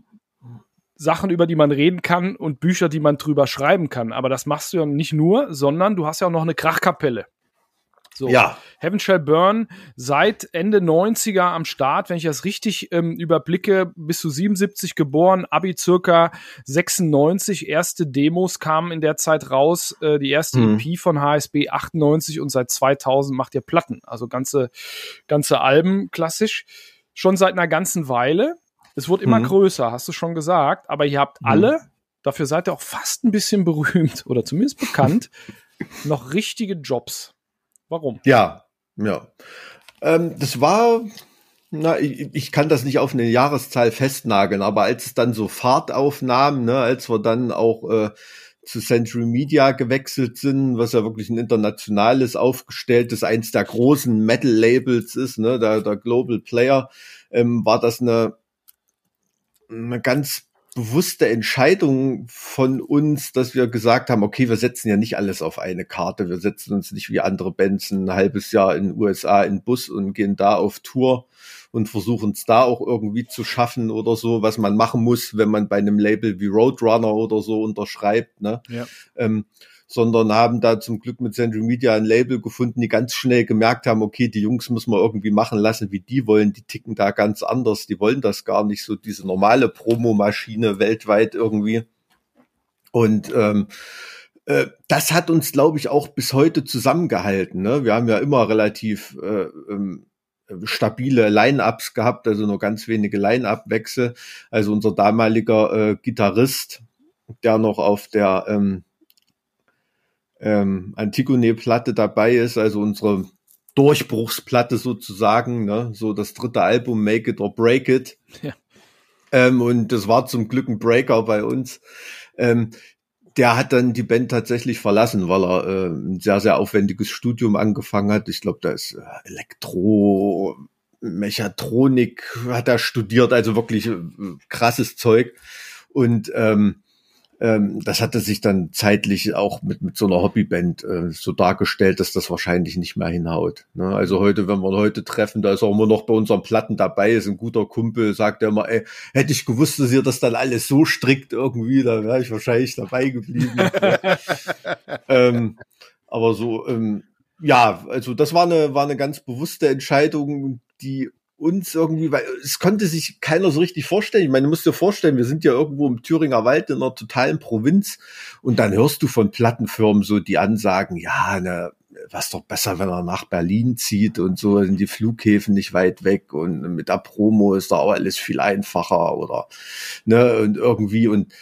Sachen, über die man reden kann und Bücher, die man drüber schreiben kann. Aber das machst du ja nicht nur, sondern du hast ja auch noch eine Krachkapelle. So, ja. Heaven Shall Burn seit Ende 90er am Start, wenn ich das richtig ähm, überblicke, bis zu 77 geboren, Abi circa 96, erste Demos kamen in der Zeit raus, äh, die erste mhm. EP von HSB 98 und seit 2000 macht ihr Platten, also ganze, ganze Alben klassisch, schon seit einer ganzen Weile. Es wird immer mhm. größer, hast du schon gesagt, aber ihr habt mhm. alle, dafür seid ihr auch fast ein bisschen berühmt oder zumindest bekannt, noch richtige Jobs. Warum? Ja, ja. Ähm, das war, na, ich, ich, kann das nicht auf eine Jahreszahl festnageln, aber als es dann so Fahrt aufnahm, ne, als wir dann auch äh, zu Century Media gewechselt sind, was ja wirklich ein internationales aufgestelltes, eins der großen Metal-Labels ist, ne, der, der Global Player, ähm, war das eine, eine ganz bewusste Entscheidung von uns, dass wir gesagt haben, okay, wir setzen ja nicht alles auf eine Karte. Wir setzen uns nicht wie andere Bands ein halbes Jahr in den USA in Bus und gehen da auf Tour und versuchen es da auch irgendwie zu schaffen oder so, was man machen muss, wenn man bei einem Label wie Roadrunner oder so unterschreibt. Ne? Ja. Ähm, sondern haben da zum Glück mit Central Media ein Label gefunden, die ganz schnell gemerkt haben, okay, die Jungs müssen wir irgendwie machen lassen, wie die wollen, die ticken da ganz anders, die wollen das gar nicht so, diese normale Promomaschine weltweit irgendwie. Und ähm, äh, das hat uns, glaube ich, auch bis heute zusammengehalten. Ne? Wir haben ja immer relativ äh, ähm, stabile Line-Ups gehabt, also nur ganz wenige Line-Up-Wechsel. Also unser damaliger äh, Gitarrist, der noch auf der ähm, ähm, Antigone-Platte dabei ist, also unsere Durchbruchsplatte sozusagen, ne? so das dritte Album Make It or Break It. Ja. Ähm, und das war zum Glück ein Breaker bei uns. Ähm, der hat dann die Band tatsächlich verlassen, weil er äh, ein sehr, sehr aufwendiges Studium angefangen hat. Ich glaube, da ist äh, Elektro, Mechatronik hat er studiert, also wirklich äh, krasses Zeug. Und ähm, ähm, das hatte sich dann zeitlich auch mit, mit so einer Hobbyband äh, so dargestellt, dass das wahrscheinlich nicht mehr hinhaut. Ne? Also heute, wenn wir heute treffen, da ist auch immer noch bei unseren Platten dabei, ist ein guter Kumpel, sagt er immer, ey, hätte ich gewusst, dass ihr das dann alles so strikt irgendwie, da wäre ich wahrscheinlich dabei geblieben. ähm, aber so, ähm, ja, also das war eine, war eine ganz bewusste Entscheidung, die uns irgendwie, weil es konnte sich keiner so richtig vorstellen. Ich meine, du musst dir vorstellen, wir sind ja irgendwo im Thüringer Wald in einer totalen Provinz und dann hörst du von Plattenfirmen so die Ansagen, ja, ne, was doch besser, wenn er nach Berlin zieht und so sind die Flughäfen nicht weit weg und mit der Promo ist da auch alles viel einfacher oder ne und irgendwie und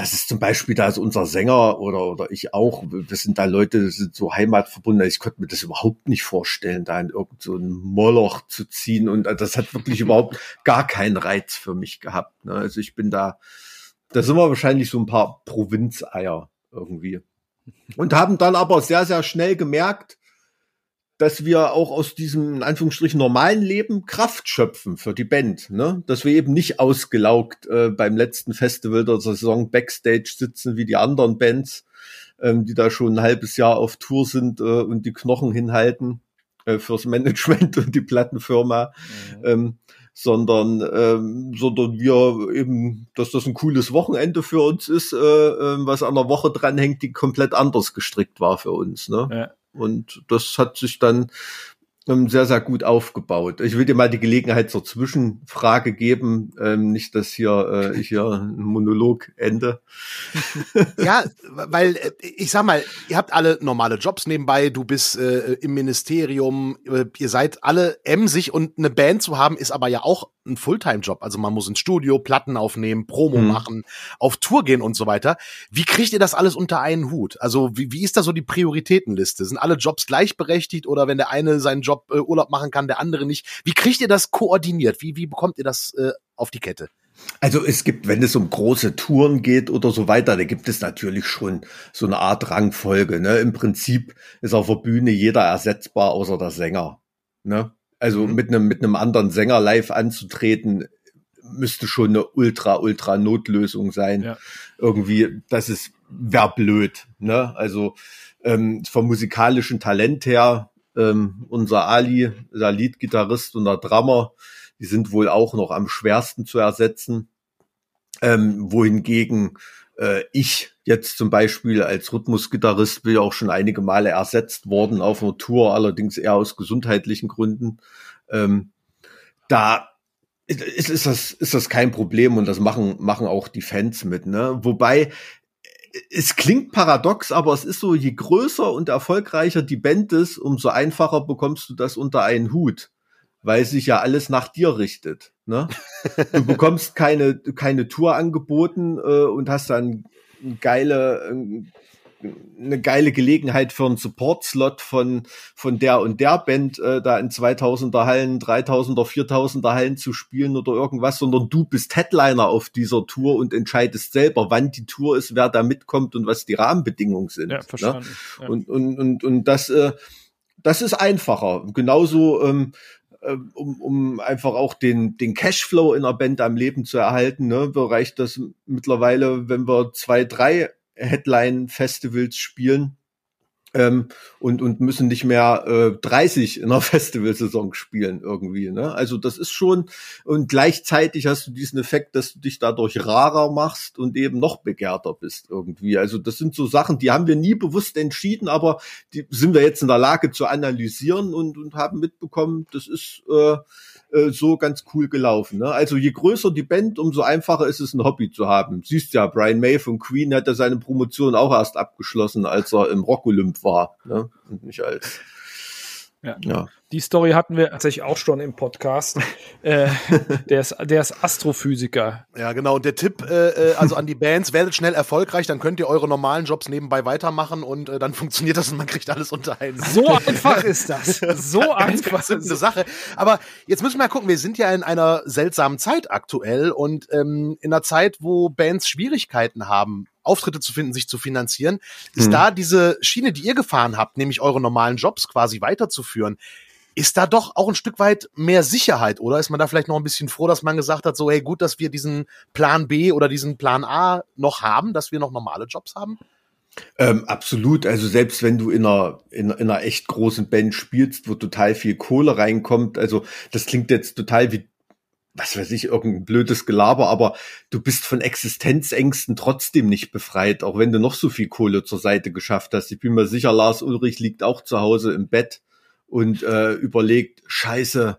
das ist zum Beispiel, da ist unser Sänger oder, oder ich auch, wir sind da Leute, das sind so heimatverbunden, ich konnte mir das überhaupt nicht vorstellen, da in irgend so Moloch zu ziehen und das hat wirklich überhaupt gar keinen Reiz für mich gehabt. Ne? Also ich bin da, da sind wir wahrscheinlich so ein paar Provinzeier irgendwie. Und haben dann aber sehr, sehr schnell gemerkt, dass wir auch aus diesem, in Anführungsstrichen, normalen Leben Kraft schöpfen für die Band. Ne? Dass wir eben nicht ausgelaugt äh, beim letzten Festival der Saison Backstage sitzen wie die anderen Bands, ähm, die da schon ein halbes Jahr auf Tour sind äh, und die Knochen hinhalten äh, fürs Management und die Plattenfirma. Mhm. Ähm, sondern ähm, sondern wir eben, dass das ein cooles Wochenende für uns ist, äh, äh, was an der Woche dranhängt, die komplett anders gestrickt war für uns. Ne? Ja. Und das hat sich dann ähm, sehr, sehr gut aufgebaut. Ich will dir mal die Gelegenheit zur Zwischenfrage geben, ähm, nicht, dass hier äh, ich hier ein Monolog ende. ja, weil äh, ich sag mal, ihr habt alle normale Jobs nebenbei, du bist äh, im Ministerium, äh, ihr seid alle emsig und eine Band zu haben ist aber ja auch ein Fulltime-Job. Also man muss ins Studio, Platten aufnehmen, Promo mhm. machen, auf Tour gehen und so weiter. Wie kriegt ihr das alles unter einen Hut? Also wie, wie ist da so die Prioritätenliste? Sind alle Jobs gleichberechtigt oder wenn der eine seinen Job äh, Urlaub machen kann, der andere nicht? Wie kriegt ihr das koordiniert? Wie, wie bekommt ihr das äh, auf die Kette? Also es gibt, wenn es um große Touren geht oder so weiter, da gibt es natürlich schon so eine Art Rangfolge. Ne? Im Prinzip ist auf der Bühne jeder ersetzbar, außer der Sänger. Ne? Also mhm. mit einem mit einem anderen Sänger live anzutreten, müsste schon eine ultra ultra Notlösung sein. Ja. Irgendwie, das ist wär blöd. Ne? Also ähm, vom musikalischen Talent her, ähm, unser Ali, der Leadgitarrist und der Drummer, die sind wohl auch noch am schwersten zu ersetzen. Ähm, wohingegen äh, ich jetzt zum Beispiel als Rhythmusgitarrist bin ja auch schon einige Male ersetzt worden auf einer Tour, allerdings eher aus gesundheitlichen Gründen. Ähm, da ist, ist, das, ist das kein Problem und das machen, machen auch die Fans mit. Ne? Wobei es klingt paradox, aber es ist so, je größer und erfolgreicher die Band ist, umso einfacher bekommst du das unter einen Hut, weil sich ja alles nach dir richtet. Ne? Du bekommst keine, keine Tour angeboten äh, und hast dann geile, eine geile Gelegenheit für einen Support-Slot von, von der und der Band, äh, da in 2000er Hallen, 3000er, 4000er Hallen zu spielen oder irgendwas, sondern du bist Headliner auf dieser Tour und entscheidest selber, wann die Tour ist, wer da mitkommt und was die Rahmenbedingungen sind. Ja, ne? verstanden. Ne? Ja. Und, und, und, und das, äh, das ist einfacher. Genauso, ähm, äh, um, um einfach auch den, den Cashflow in der Band am Leben zu erhalten, ne, reicht das mittlerweile, wenn wir zwei, drei Headline-Festivals spielen, ähm, und, und müssen nicht mehr äh, 30 in einer Festivalsaison spielen irgendwie. Ne? Also das ist schon, und gleichzeitig hast du diesen Effekt, dass du dich dadurch rarer machst und eben noch begehrter bist irgendwie. Also das sind so Sachen, die haben wir nie bewusst entschieden, aber die sind wir jetzt in der Lage zu analysieren und, und haben mitbekommen, das ist äh, äh, so ganz cool gelaufen. Ne? Also je größer die Band, umso einfacher ist es, ein Hobby zu haben. Siehst ja, Brian May von Queen hat ja seine Promotion auch erst abgeschlossen, als er im Rock Olymp war. Ne? Und nicht als Ja. ja. Die Story hatten wir tatsächlich auch schon im Podcast. äh, der, ist, der ist Astrophysiker. Ja, genau. Und der Tipp, äh, äh, also an die Bands, werdet schnell erfolgreich, dann könnt ihr eure normalen Jobs nebenbei weitermachen und äh, dann funktioniert das und man kriegt alles unter einen. So einfach ist das. So einfach. ist eine Sache. Aber jetzt müssen wir mal gucken, wir sind ja in einer seltsamen Zeit aktuell und ähm, in einer Zeit, wo Bands Schwierigkeiten haben, Auftritte zu finden, sich zu finanzieren, ist mhm. da diese Schiene, die ihr gefahren habt, nämlich eure normalen Jobs quasi weiterzuführen, ist da doch auch ein Stück weit mehr Sicherheit, oder ist man da vielleicht noch ein bisschen froh, dass man gesagt hat, so hey, gut, dass wir diesen Plan B oder diesen Plan A noch haben, dass wir noch normale Jobs haben? Ähm, absolut. Also selbst wenn du in einer, in, in, einer echt großen Band spielst, wo total viel Kohle reinkommt, also das klingt jetzt total wie was weiß ich, irgendein blödes Gelaber, aber du bist von Existenzängsten trotzdem nicht befreit, auch wenn du noch so viel Kohle zur Seite geschafft hast. Ich bin mir sicher, Lars Ulrich liegt auch zu Hause im Bett und äh, überlegt, scheiße,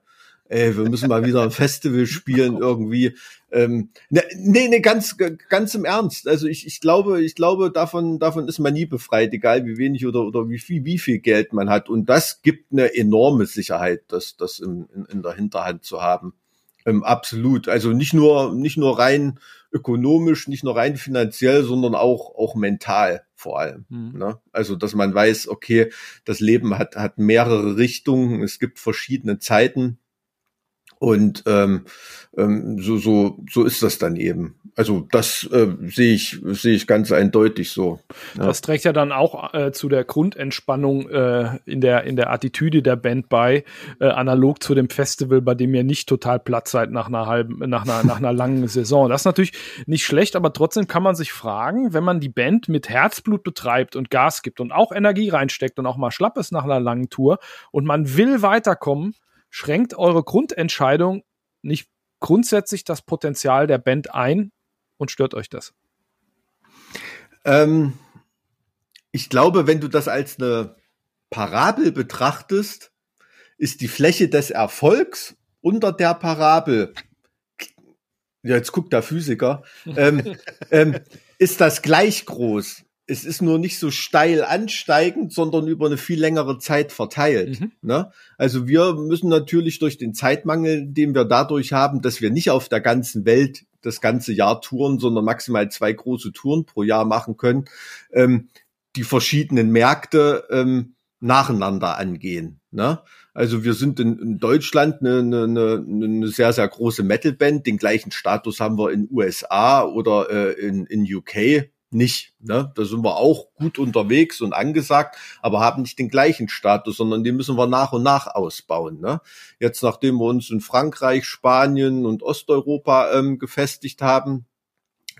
ey, wir müssen mal wieder ein Festival spielen irgendwie. Ähm, ne, nee, nee, ganz, ganz im Ernst. Also ich, ich glaube, ich glaube, davon, davon ist man nie befreit, egal wie wenig oder, oder wie viel, wie viel Geld man hat. Und das gibt eine enorme Sicherheit, das, das in, in, in der Hinterhand zu haben. Ähm, absolut. Also nicht nur, nicht nur rein ökonomisch, nicht nur rein finanziell, sondern auch, auch mental vor allem. Mhm. Ne? Also, dass man weiß, okay, das Leben hat, hat mehrere Richtungen, es gibt verschiedene Zeiten und ähm, ähm, so, so, so ist das dann eben. Also das äh, sehe ich, sehe ich ganz eindeutig so. Ja. Das trägt ja dann auch äh, zu der Grundentspannung äh, in der in der Attitüde der Band bei, äh, analog zu dem Festival, bei dem ihr nicht total platt seid nach einer halben, nach einer nach einer langen Saison. Das ist natürlich nicht schlecht, aber trotzdem kann man sich fragen, wenn man die Band mit Herzblut betreibt und Gas gibt und auch Energie reinsteckt und auch mal schlapp ist nach einer langen Tour und man will weiterkommen, schränkt eure Grundentscheidung nicht grundsätzlich das Potenzial der Band ein und stört euch das? Ähm, ich glaube, wenn du das als eine Parabel betrachtest, ist die Fläche des Erfolgs unter der Parabel, ja, jetzt guckt der Physiker, ähm, ähm, ist das gleich groß es ist nur nicht so steil ansteigend, sondern über eine viel längere Zeit verteilt. Mhm. Ne? Also wir müssen natürlich durch den Zeitmangel, den wir dadurch haben, dass wir nicht auf der ganzen Welt das ganze Jahr touren, sondern maximal zwei große Touren pro Jahr machen können, ähm, die verschiedenen Märkte ähm, nacheinander angehen. Ne? Also wir sind in, in Deutschland eine, eine, eine sehr, sehr große Metalband. Den gleichen Status haben wir in USA oder äh, in, in UK nicht. Ne? Da sind wir auch gut unterwegs und angesagt, aber haben nicht den gleichen Status, sondern den müssen wir nach und nach ausbauen. Ne? Jetzt, nachdem wir uns in Frankreich, Spanien und Osteuropa ähm, gefestigt haben,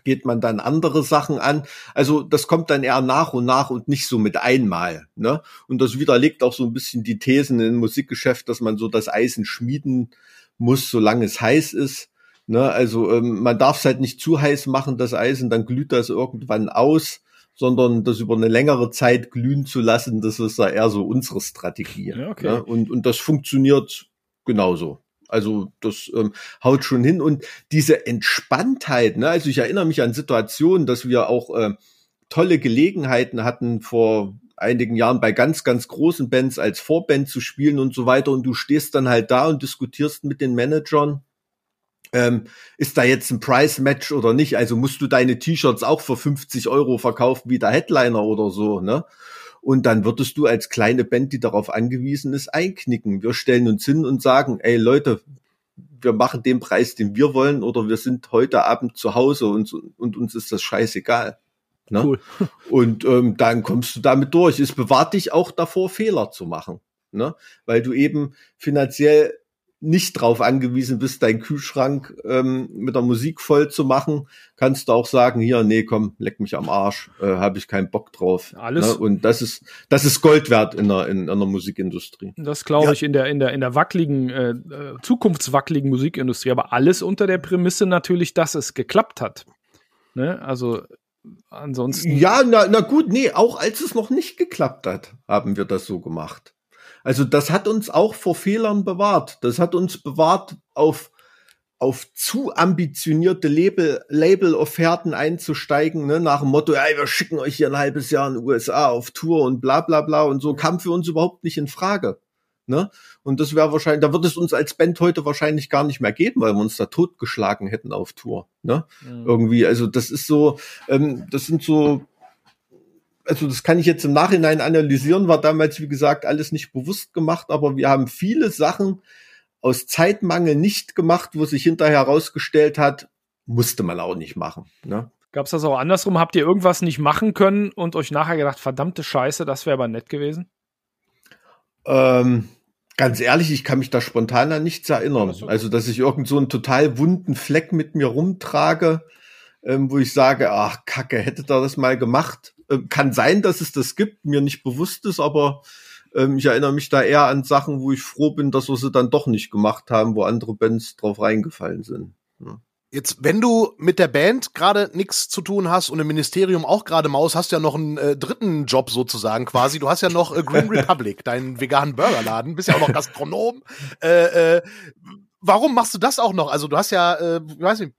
geht man dann andere Sachen an. Also das kommt dann eher nach und nach und nicht so mit einmal. Ne? Und das widerlegt auch so ein bisschen die Thesen im Musikgeschäft, dass man so das Eisen schmieden muss, solange es heiß ist. Ne, also ähm, man darf es halt nicht zu heiß machen, das Eisen, dann glüht das irgendwann aus, sondern das über eine längere Zeit glühen zu lassen, das ist ja eher so unsere Strategie. Ja, okay. ne? und, und das funktioniert genauso. Also das ähm, haut schon hin und diese Entspanntheit, ne? also ich erinnere mich an Situationen, dass wir auch äh, tolle Gelegenheiten hatten vor einigen Jahren bei ganz, ganz großen Bands als Vorband zu spielen und so weiter und du stehst dann halt da und diskutierst mit den Managern ähm, ist da jetzt ein Price-Match oder nicht? Also musst du deine T-Shirts auch für 50 Euro verkaufen wie der Headliner oder so, ne? Und dann würdest du als kleine Band, die darauf angewiesen ist, einknicken. Wir stellen uns hin und sagen, ey Leute, wir machen den Preis, den wir wollen, oder wir sind heute Abend zu Hause und, und uns ist das scheißegal. Ne? Cool. Und ähm, dann kommst du damit durch. Es bewahrt dich auch davor, Fehler zu machen. Ne? Weil du eben finanziell nicht drauf angewiesen bist, deinen Kühlschrank ähm, mit der Musik voll zu machen, kannst du auch sagen, hier, nee, komm, leck mich am Arsch, äh, habe ich keinen Bock drauf. Alles. Ne? Und das ist, das ist Gold wert in der, in, in der Musikindustrie. Das glaube ja. ich in der, in der, in der wackeligen, äh, äh, zukunftswackeligen Musikindustrie, aber alles unter der Prämisse natürlich, dass es geklappt hat. Ne? Also ansonsten. Ja, na, na gut, nee, auch als es noch nicht geklappt hat, haben wir das so gemacht. Also das hat uns auch vor Fehlern bewahrt. Das hat uns bewahrt, auf, auf zu ambitionierte Label, Label-Offerten einzusteigen, ne, nach dem Motto, ey, wir schicken euch hier ein halbes Jahr in den USA auf Tour und bla bla bla und so, kam für uns überhaupt nicht in Frage. Ne? Und das wäre wahrscheinlich, da wird es uns als Band heute wahrscheinlich gar nicht mehr geben, weil wir uns da totgeschlagen hätten auf Tour. Ne? Mhm. Irgendwie, also das ist so, ähm, das sind so, also das kann ich jetzt im Nachhinein analysieren, war damals, wie gesagt, alles nicht bewusst gemacht, aber wir haben viele Sachen aus Zeitmangel nicht gemacht, wo sich hinterher herausgestellt hat, musste man auch nicht machen. Ne? Gab es das auch andersrum? Habt ihr irgendwas nicht machen können und euch nachher gedacht, verdammte Scheiße, das wäre aber nett gewesen? Ähm, ganz ehrlich, ich kann mich da spontan an nichts erinnern. Also, dass ich irgend so einen total wunden Fleck mit mir rumtrage, ähm, wo ich sage, ach Kacke, hätte da das mal gemacht. Ähm, kann sein, dass es das gibt, mir nicht bewusst ist, aber ähm, ich erinnere mich da eher an Sachen, wo ich froh bin, dass wir sie dann doch nicht gemacht haben, wo andere Bands drauf reingefallen sind. Ja. Jetzt, wenn du mit der Band gerade nichts zu tun hast und im Ministerium auch gerade Maus, hast du ja noch einen äh, dritten Job sozusagen quasi. Du hast ja noch äh, Green Republic, deinen veganen Burgerladen, bist ja auch noch Gastronom. Äh, äh, warum machst du das auch noch? Also du hast ja, äh, ich weiß nicht,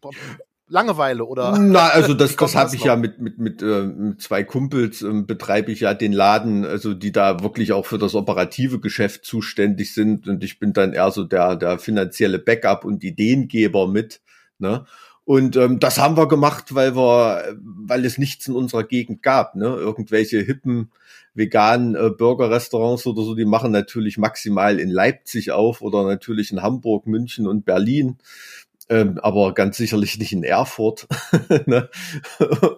Langeweile oder? Na, also das, das habe ich ja mit mit mit, äh, mit zwei Kumpels äh, betreibe ich ja den Laden, also die da wirklich auch für das operative Geschäft zuständig sind und ich bin dann eher so der der finanzielle Backup und Ideengeber mit. Ne? Und ähm, das haben wir gemacht, weil wir, weil es nichts in unserer Gegend gab. Ne? Irgendwelche hippen veganen äh, Burgerrestaurants oder so, die machen natürlich maximal in Leipzig auf oder natürlich in Hamburg, München und Berlin. Ähm, aber ganz sicherlich nicht in Erfurt. ne?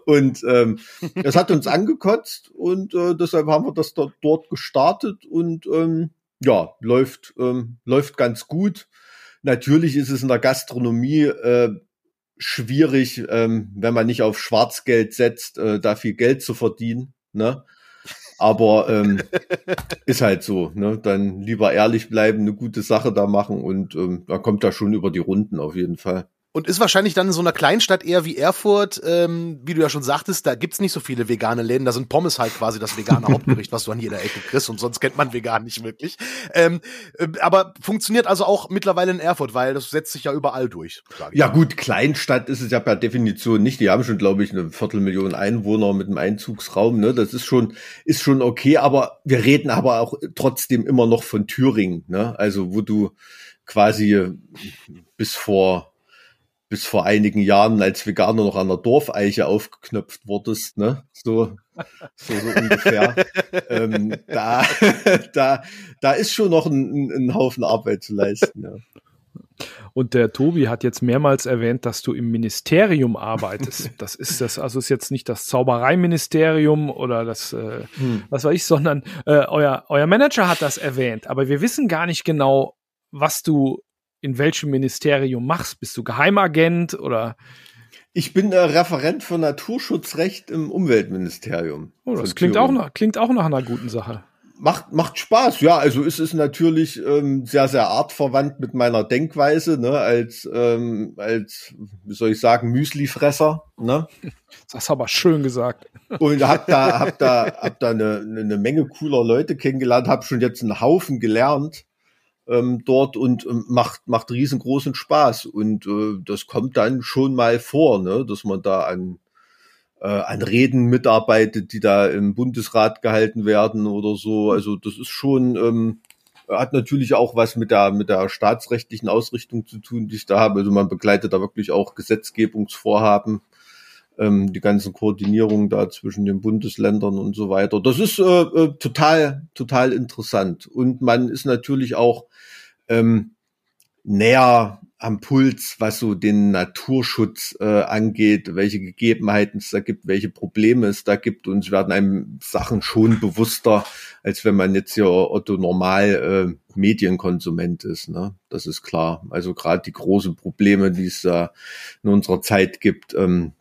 Und ähm, es hat uns angekotzt und äh, deshalb haben wir das dort, dort gestartet und ähm, ja, läuft, ähm, läuft ganz gut. Natürlich ist es in der Gastronomie äh, schwierig, ähm, wenn man nicht auf Schwarzgeld setzt, äh, da viel Geld zu verdienen. Ne? Aber ähm, ist halt so. Ne? Dann lieber ehrlich bleiben, eine gute Sache da machen und ähm, da kommt da schon über die Runden auf jeden Fall. Und ist wahrscheinlich dann in so einer Kleinstadt eher wie Erfurt, ähm, wie du ja schon sagtest, da gibt's nicht so viele vegane Läden, da sind Pommes halt quasi das vegane Hauptgericht, was du an jeder Ecke kriegst und sonst kennt man vegan nicht wirklich. Ähm, äh, aber funktioniert also auch mittlerweile in Erfurt, weil das setzt sich ja überall durch. Ja gut, Kleinstadt ist es ja per Definition nicht. Die haben schon, glaube ich, eine Viertelmillion Einwohner mit einem Einzugsraum. Ne? Das ist schon, ist schon okay, aber wir reden aber auch trotzdem immer noch von Thüringen. Ne? Also wo du quasi bis vor bis vor einigen Jahren als Veganer noch an der Dorfeiche aufgeknöpft wurdest, ne? So, so, so ungefähr. ähm, da, da, da ist schon noch ein, ein Haufen Arbeit zu leisten, ja. Und der Tobi hat jetzt mehrmals erwähnt, dass du im Ministerium arbeitest. Das ist das, also ist jetzt nicht das Zaubereiministerium oder das, äh, hm. was weiß ich, sondern äh, euer, euer Manager hat das erwähnt. Aber wir wissen gar nicht genau, was du in welchem Ministerium machst. Bist du Geheimagent oder? Ich bin äh, Referent für Naturschutzrecht im Umweltministerium. Oh, das klingt auch, nach, klingt auch nach einer guten Sache. Macht, macht Spaß, ja. Also es ist natürlich ähm, sehr, sehr artverwandt mit meiner Denkweise, ne, als, ähm, als, wie soll ich sagen, Müslifresser, ne? Das hast du aber schön gesagt. Und hab da, hab da, hab da eine, eine Menge cooler Leute kennengelernt, hab schon jetzt einen Haufen gelernt ähm, dort und ähm, macht, macht riesengroßen Spaß. Und äh, das kommt dann schon mal vor, ne, dass man da an, äh, an Reden mitarbeitet, die da im Bundesrat gehalten werden oder so. Also das ist schon, ähm, hat natürlich auch was mit der, mit der staatsrechtlichen Ausrichtung zu tun, die ich da habe. Also man begleitet da wirklich auch Gesetzgebungsvorhaben ähm, die ganzen Koordinierungen da zwischen den Bundesländern und so weiter. Das ist äh, äh, total, total interessant. Und man ist natürlich auch ähm, näher am Puls, was so den Naturschutz äh, angeht, welche Gegebenheiten es da gibt, welche Probleme es da gibt. Und es werden einem Sachen schon bewusster, als wenn man jetzt hier Otto normal äh, Medienkonsument ist. Ne? Das ist klar. Also gerade die großen Probleme, die es da in unserer Zeit gibt, ähm,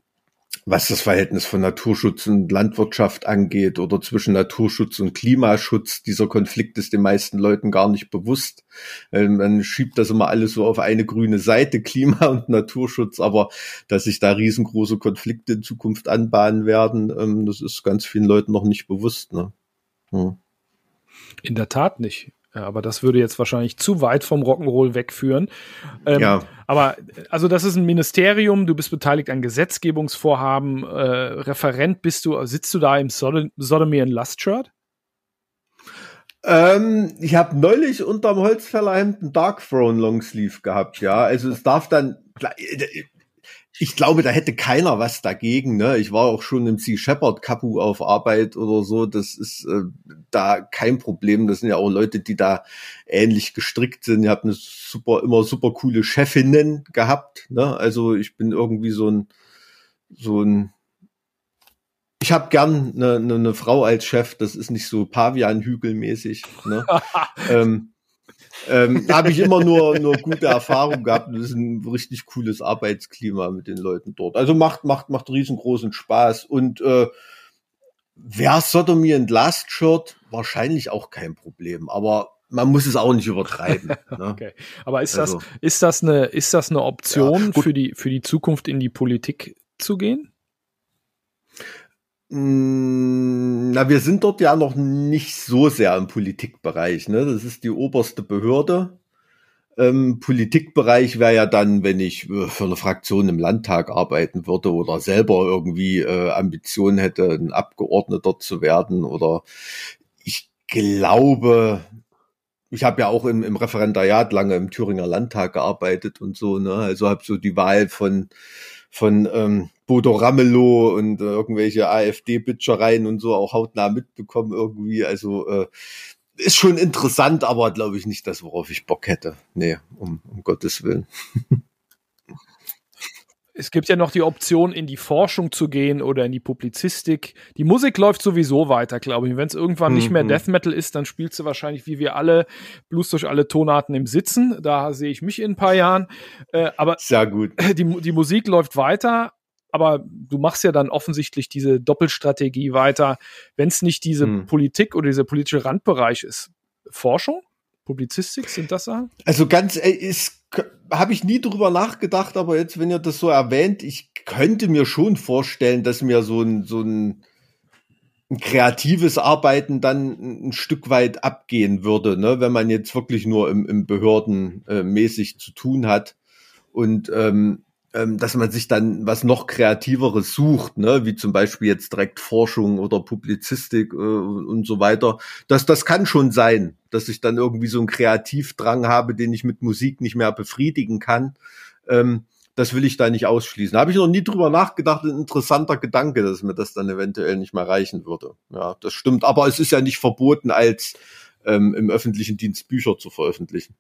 was das Verhältnis von Naturschutz und Landwirtschaft angeht oder zwischen Naturschutz und Klimaschutz. Dieser Konflikt ist den meisten Leuten gar nicht bewusst. Ähm, man schiebt das immer alles so auf eine grüne Seite, Klima und Naturschutz, aber dass sich da riesengroße Konflikte in Zukunft anbahnen werden, ähm, das ist ganz vielen Leuten noch nicht bewusst. Ne? Hm. In der Tat nicht. Ja, aber das würde jetzt wahrscheinlich zu weit vom Rock'n'Roll wegführen. Ähm, ja. Aber also das ist ein Ministerium, du bist beteiligt an Gesetzgebungsvorhaben, äh, Referent bist du, sitzt du da im Sod Sodomy and Lust Shirt? Ähm, ich habe neulich unterm Holzfällerhemd einen Dark Throne Longsleeve gehabt, ja. Also es darf dann, ich glaube, da hätte keiner was dagegen. Ne? Ich war auch schon im Sea Shepherd Kapu auf Arbeit oder so. Das ist äh, da kein Problem. Das sind ja auch Leute, die da ähnlich gestrickt sind. Ich habe eine super, immer super coole Chefinnen gehabt. Ne? Also ich bin irgendwie so ein, so ein ich habe gern eine, eine, eine Frau als Chef, das ist nicht so Pavian-Hügel-mäßig. Ne? ähm, ähm, habe ich immer nur, nur gute Erfahrungen gehabt. Das ist ein richtig cooles Arbeitsklima mit den Leuten dort. Also macht, macht, macht riesengroßen Spaß. Und äh, wer Sodomy and Last Shirt, wahrscheinlich auch kein Problem. Aber man muss es auch nicht übertreiben. Ne? okay. Aber ist also, das, ist das eine, ist das eine Option ja, für die, für die Zukunft in die Politik zu gehen? Mm, na, wir sind dort ja noch nicht so sehr im Politikbereich. Ne? Das ist die oberste Behörde. Ähm, Politikbereich wäre ja dann, wenn ich äh, für eine Fraktion im Landtag arbeiten würde oder selber irgendwie äh, Ambitionen hätte, ein Abgeordneter zu werden. Oder ich glaube, ich habe ja auch im, im Referendariat lange im Thüringer Landtag gearbeitet und so. Ne? Also habe so die Wahl von von ähm, Bodo Ramelow und äh, irgendwelche AfD-Bitchereien und so auch hautnah mitbekommen irgendwie. Also äh, ist schon interessant, aber glaube ich nicht das, worauf ich Bock hätte. Nee, um, um Gottes Willen. es gibt ja noch die Option, in die Forschung zu gehen oder in die Publizistik. Die Musik läuft sowieso weiter, glaube ich. Wenn es irgendwann nicht mehr mhm. Death Metal ist, dann spielst du wahrscheinlich, wie wir alle, Blues durch alle Tonarten im Sitzen. Da sehe ich mich in ein paar Jahren. Äh, aber Sehr gut. Die, die Musik läuft weiter. Aber du machst ja dann offensichtlich diese Doppelstrategie weiter, wenn es nicht diese mhm. Politik oder dieser politische Randbereich ist. Forschung? Publizistik, sind das Sachen? Also ganz, äh, ist habe ich nie drüber nachgedacht, aber jetzt, wenn ihr das so erwähnt, ich könnte mir schon vorstellen, dass mir so ein, so ein, ein kreatives Arbeiten dann ein Stück weit abgehen würde, ne? wenn man jetzt wirklich nur im, im Behörden äh, mäßig zu tun hat. Und ähm, dass man sich dann was noch kreativeres sucht, ne, wie zum Beispiel jetzt direkt Forschung oder Publizistik äh, und so weiter. Das, das kann schon sein, dass ich dann irgendwie so einen Kreativdrang habe, den ich mit Musik nicht mehr befriedigen kann. Ähm, das will ich da nicht ausschließen. Da habe ich noch nie drüber nachgedacht. Ein interessanter Gedanke, dass mir das dann eventuell nicht mehr reichen würde. Ja, das stimmt. Aber es ist ja nicht verboten, als ähm, im öffentlichen Dienst Bücher zu veröffentlichen.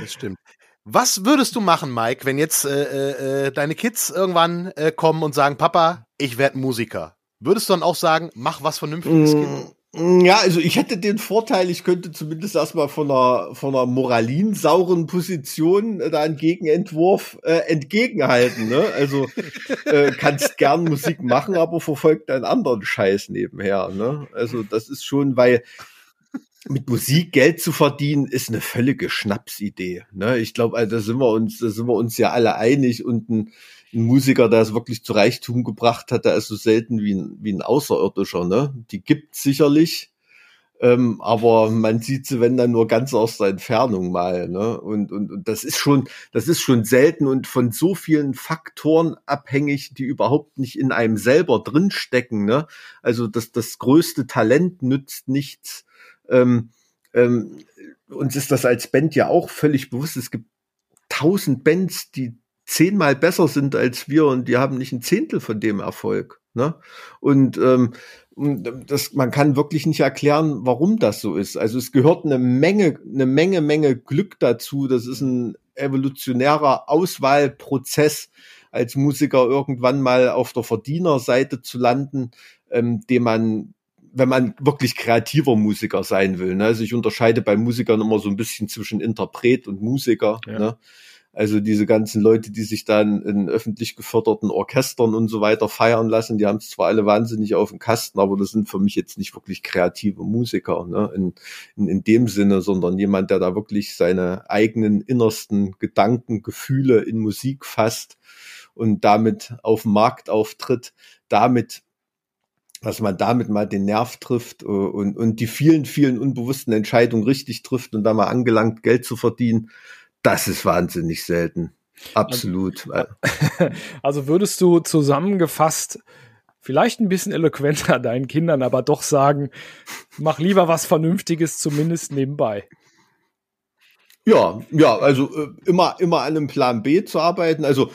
Das stimmt. Was würdest du machen, Mike, wenn jetzt äh, äh, deine Kids irgendwann äh, kommen und sagen, Papa, ich werde Musiker? Würdest du dann auch sagen, mach was Vernünftiges, mm, Ja, also ich hätte den Vorteil, ich könnte zumindest erstmal von einer, von einer moralinsauren Position äh, da einen Gegenentwurf äh, entgegenhalten. Ne? Also äh, kannst gern Musik machen, aber verfolgt einen anderen Scheiß nebenher. Ne? Also das ist schon, weil mit Musik Geld zu verdienen, ist eine völlige Schnapsidee. Ne? Ich glaube, also, da sind wir uns, da sind wir uns ja alle einig und ein, ein Musiker, der es wirklich zu Reichtum gebracht hat, der ist so selten wie ein, wie ein Außerirdischer. Ne? Die gibt sicherlich, ähm, aber man sieht sie, wenn dann nur ganz aus der Entfernung mal. Ne? Und, und, und das ist schon, das ist schon selten und von so vielen Faktoren abhängig, die überhaupt nicht in einem selber drinstecken. Ne? Also das, das größte Talent nützt nichts ähm, ähm, uns ist das als Band ja auch völlig bewusst. Es gibt tausend Bands, die zehnmal besser sind als wir und die haben nicht ein Zehntel von dem Erfolg. Ne? Und ähm, das, man kann wirklich nicht erklären, warum das so ist. Also es gehört eine Menge, eine Menge, Menge Glück dazu. Das ist ein evolutionärer Auswahlprozess, als Musiker irgendwann mal auf der Verdienerseite zu landen, ähm, dem man wenn man wirklich kreativer Musiker sein will. Ne? Also ich unterscheide bei Musikern immer so ein bisschen zwischen Interpret und Musiker. Ja. Ne? Also diese ganzen Leute, die sich dann in öffentlich geförderten Orchestern und so weiter feiern lassen, die haben es zwar alle wahnsinnig auf dem Kasten, aber das sind für mich jetzt nicht wirklich kreative Musiker ne? in, in, in dem Sinne, sondern jemand, der da wirklich seine eigenen innersten Gedanken, Gefühle in Musik fasst und damit auf dem Markt auftritt, damit dass man damit mal den Nerv trifft äh, und, und die vielen, vielen unbewussten Entscheidungen richtig trifft und da mal angelangt, Geld zu verdienen, das ist wahnsinnig selten. Absolut. Also würdest du zusammengefasst vielleicht ein bisschen eloquenter deinen Kindern, aber doch sagen, mach lieber was Vernünftiges, zumindest nebenbei. Ja, ja, also äh, immer, immer an einem Plan B zu arbeiten. Also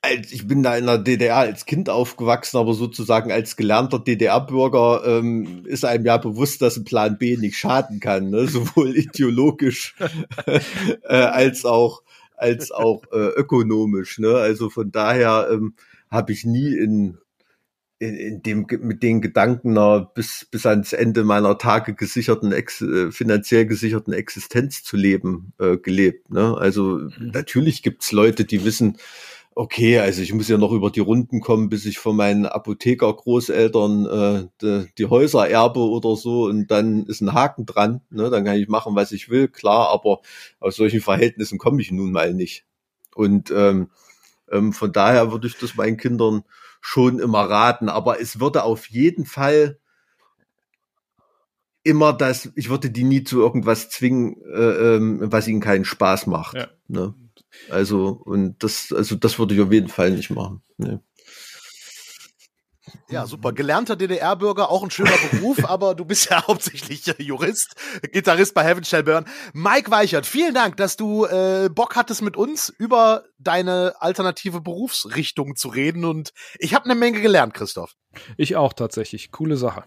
als, ich bin da in der DDR als Kind aufgewachsen, aber sozusagen als gelernter DDR-Bürger ähm, ist einem ja bewusst, dass ein Plan B nicht schaden kann, ne? sowohl ideologisch äh, als auch als auch äh, ökonomisch. Ne? Also von daher ähm, habe ich nie in in, in dem mit den Gedanken einer bis bis ans Ende meiner Tage gesicherten ex, äh, finanziell gesicherten Existenz zu leben äh, gelebt. Ne? Also mhm. natürlich gibt's Leute, die wissen, okay, also ich muss ja noch über die Runden kommen, bis ich von meinen Apotheker-Großeltern äh, die, die Häuser erbe oder so und dann ist ein Haken dran. Ne? Dann kann ich machen, was ich will, klar, aber aus solchen Verhältnissen komme ich nun mal nicht. Und ähm, ähm, von daher würde ich das meinen Kindern schon immer raten. Aber es würde auf jeden Fall immer das, ich würde die nie zu irgendwas zwingen, äh, ähm, was ihnen keinen Spaß macht. Ja. Ne? Also, und das, also das würde ich auf jeden Fall nicht machen. Ne. Ja, super. Gelernter DDR-Bürger, auch ein schöner Beruf, aber du bist ja hauptsächlich Jurist, Gitarrist bei Heaven Shall Burn. Mike Weichert, vielen Dank, dass du äh, Bock hattest, mit uns über deine alternative Berufsrichtung zu reden. Und ich habe eine Menge gelernt, Christoph. Ich auch tatsächlich. Coole Sache.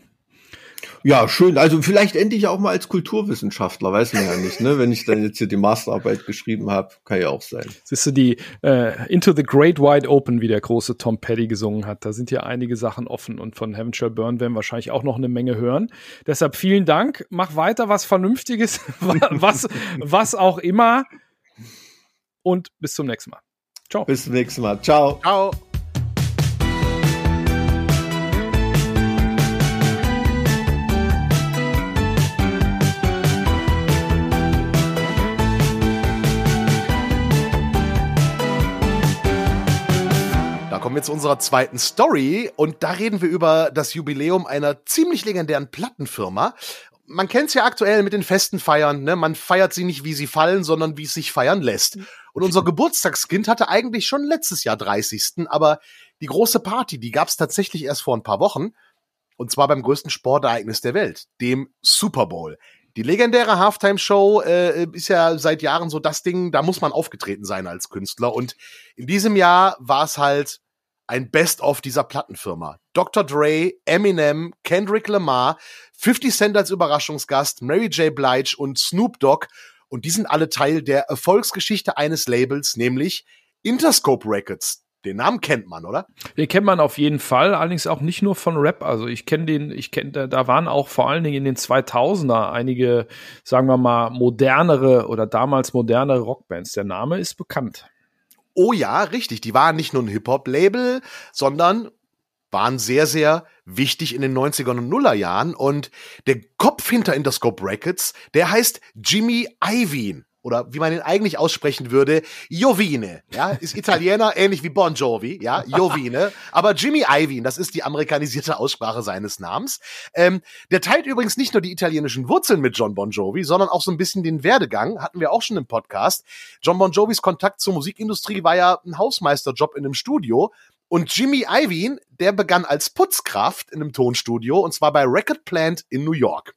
Ja, schön. Also vielleicht endlich auch mal als Kulturwissenschaftler, weiß man ja nicht, ne? Wenn ich dann jetzt hier die Masterarbeit geschrieben habe, kann ja auch sein. Siehst du die äh, Into the Great Wide Open, wie der große Tom Petty gesungen hat. Da sind ja einige Sachen offen und von Heaven Shall Burn werden wir wahrscheinlich auch noch eine Menge hören. Deshalb vielen Dank. Mach weiter was Vernünftiges, was, was auch immer. Und bis zum nächsten Mal. Ciao. Bis zum nächsten Mal. Ciao. Ciao. Kommen wir zu unserer zweiten Story und da reden wir über das Jubiläum einer ziemlich legendären Plattenfirma. Man kennt es ja aktuell mit den festen Feiern, ne? Man feiert sie nicht, wie sie fallen, sondern wie es sich feiern lässt. Und unser Geburtstagskind hatte eigentlich schon letztes Jahr 30. Aber die große Party, die gab es tatsächlich erst vor ein paar Wochen. Und zwar beim größten Sportereignis der Welt, dem Super Bowl. Die legendäre Halftime-Show äh, ist ja seit Jahren so das Ding, da muss man aufgetreten sein als Künstler. Und in diesem Jahr war es halt ein Best-of dieser Plattenfirma. Dr. Dre, Eminem, Kendrick Lamar, 50 Cent als Überraschungsgast, Mary J. Blige und Snoop Dogg. Und die sind alle Teil der Erfolgsgeschichte eines Labels, nämlich Interscope Records. Den Namen kennt man, oder? Den kennt man auf jeden Fall, allerdings auch nicht nur von Rap. Also ich kenne den, ich kenne, da waren auch vor allen Dingen in den 2000er einige, sagen wir mal, modernere oder damals modernere Rockbands. Der Name ist bekannt. Oh ja, richtig. Die waren nicht nur ein Hip-Hop-Label, sondern waren sehr, sehr wichtig in den 90er und Nuller Jahren. Und der Kopf hinter Interscope Records, der heißt Jimmy Iovine oder wie man ihn eigentlich aussprechen würde, Jovine, ja, ist Italiener, ähnlich wie Bon Jovi, ja, Jovine, aber Jimmy Iovine, das ist die amerikanisierte Aussprache seines Namens. Ähm, der teilt übrigens nicht nur die italienischen Wurzeln mit John Bon Jovi, sondern auch so ein bisschen den Werdegang, hatten wir auch schon im Podcast. John Bon Jovis Kontakt zur Musikindustrie war ja ein Hausmeisterjob in einem Studio, und Jimmy Iovine, der begann als Putzkraft in einem Tonstudio und zwar bei Record Plant in New York.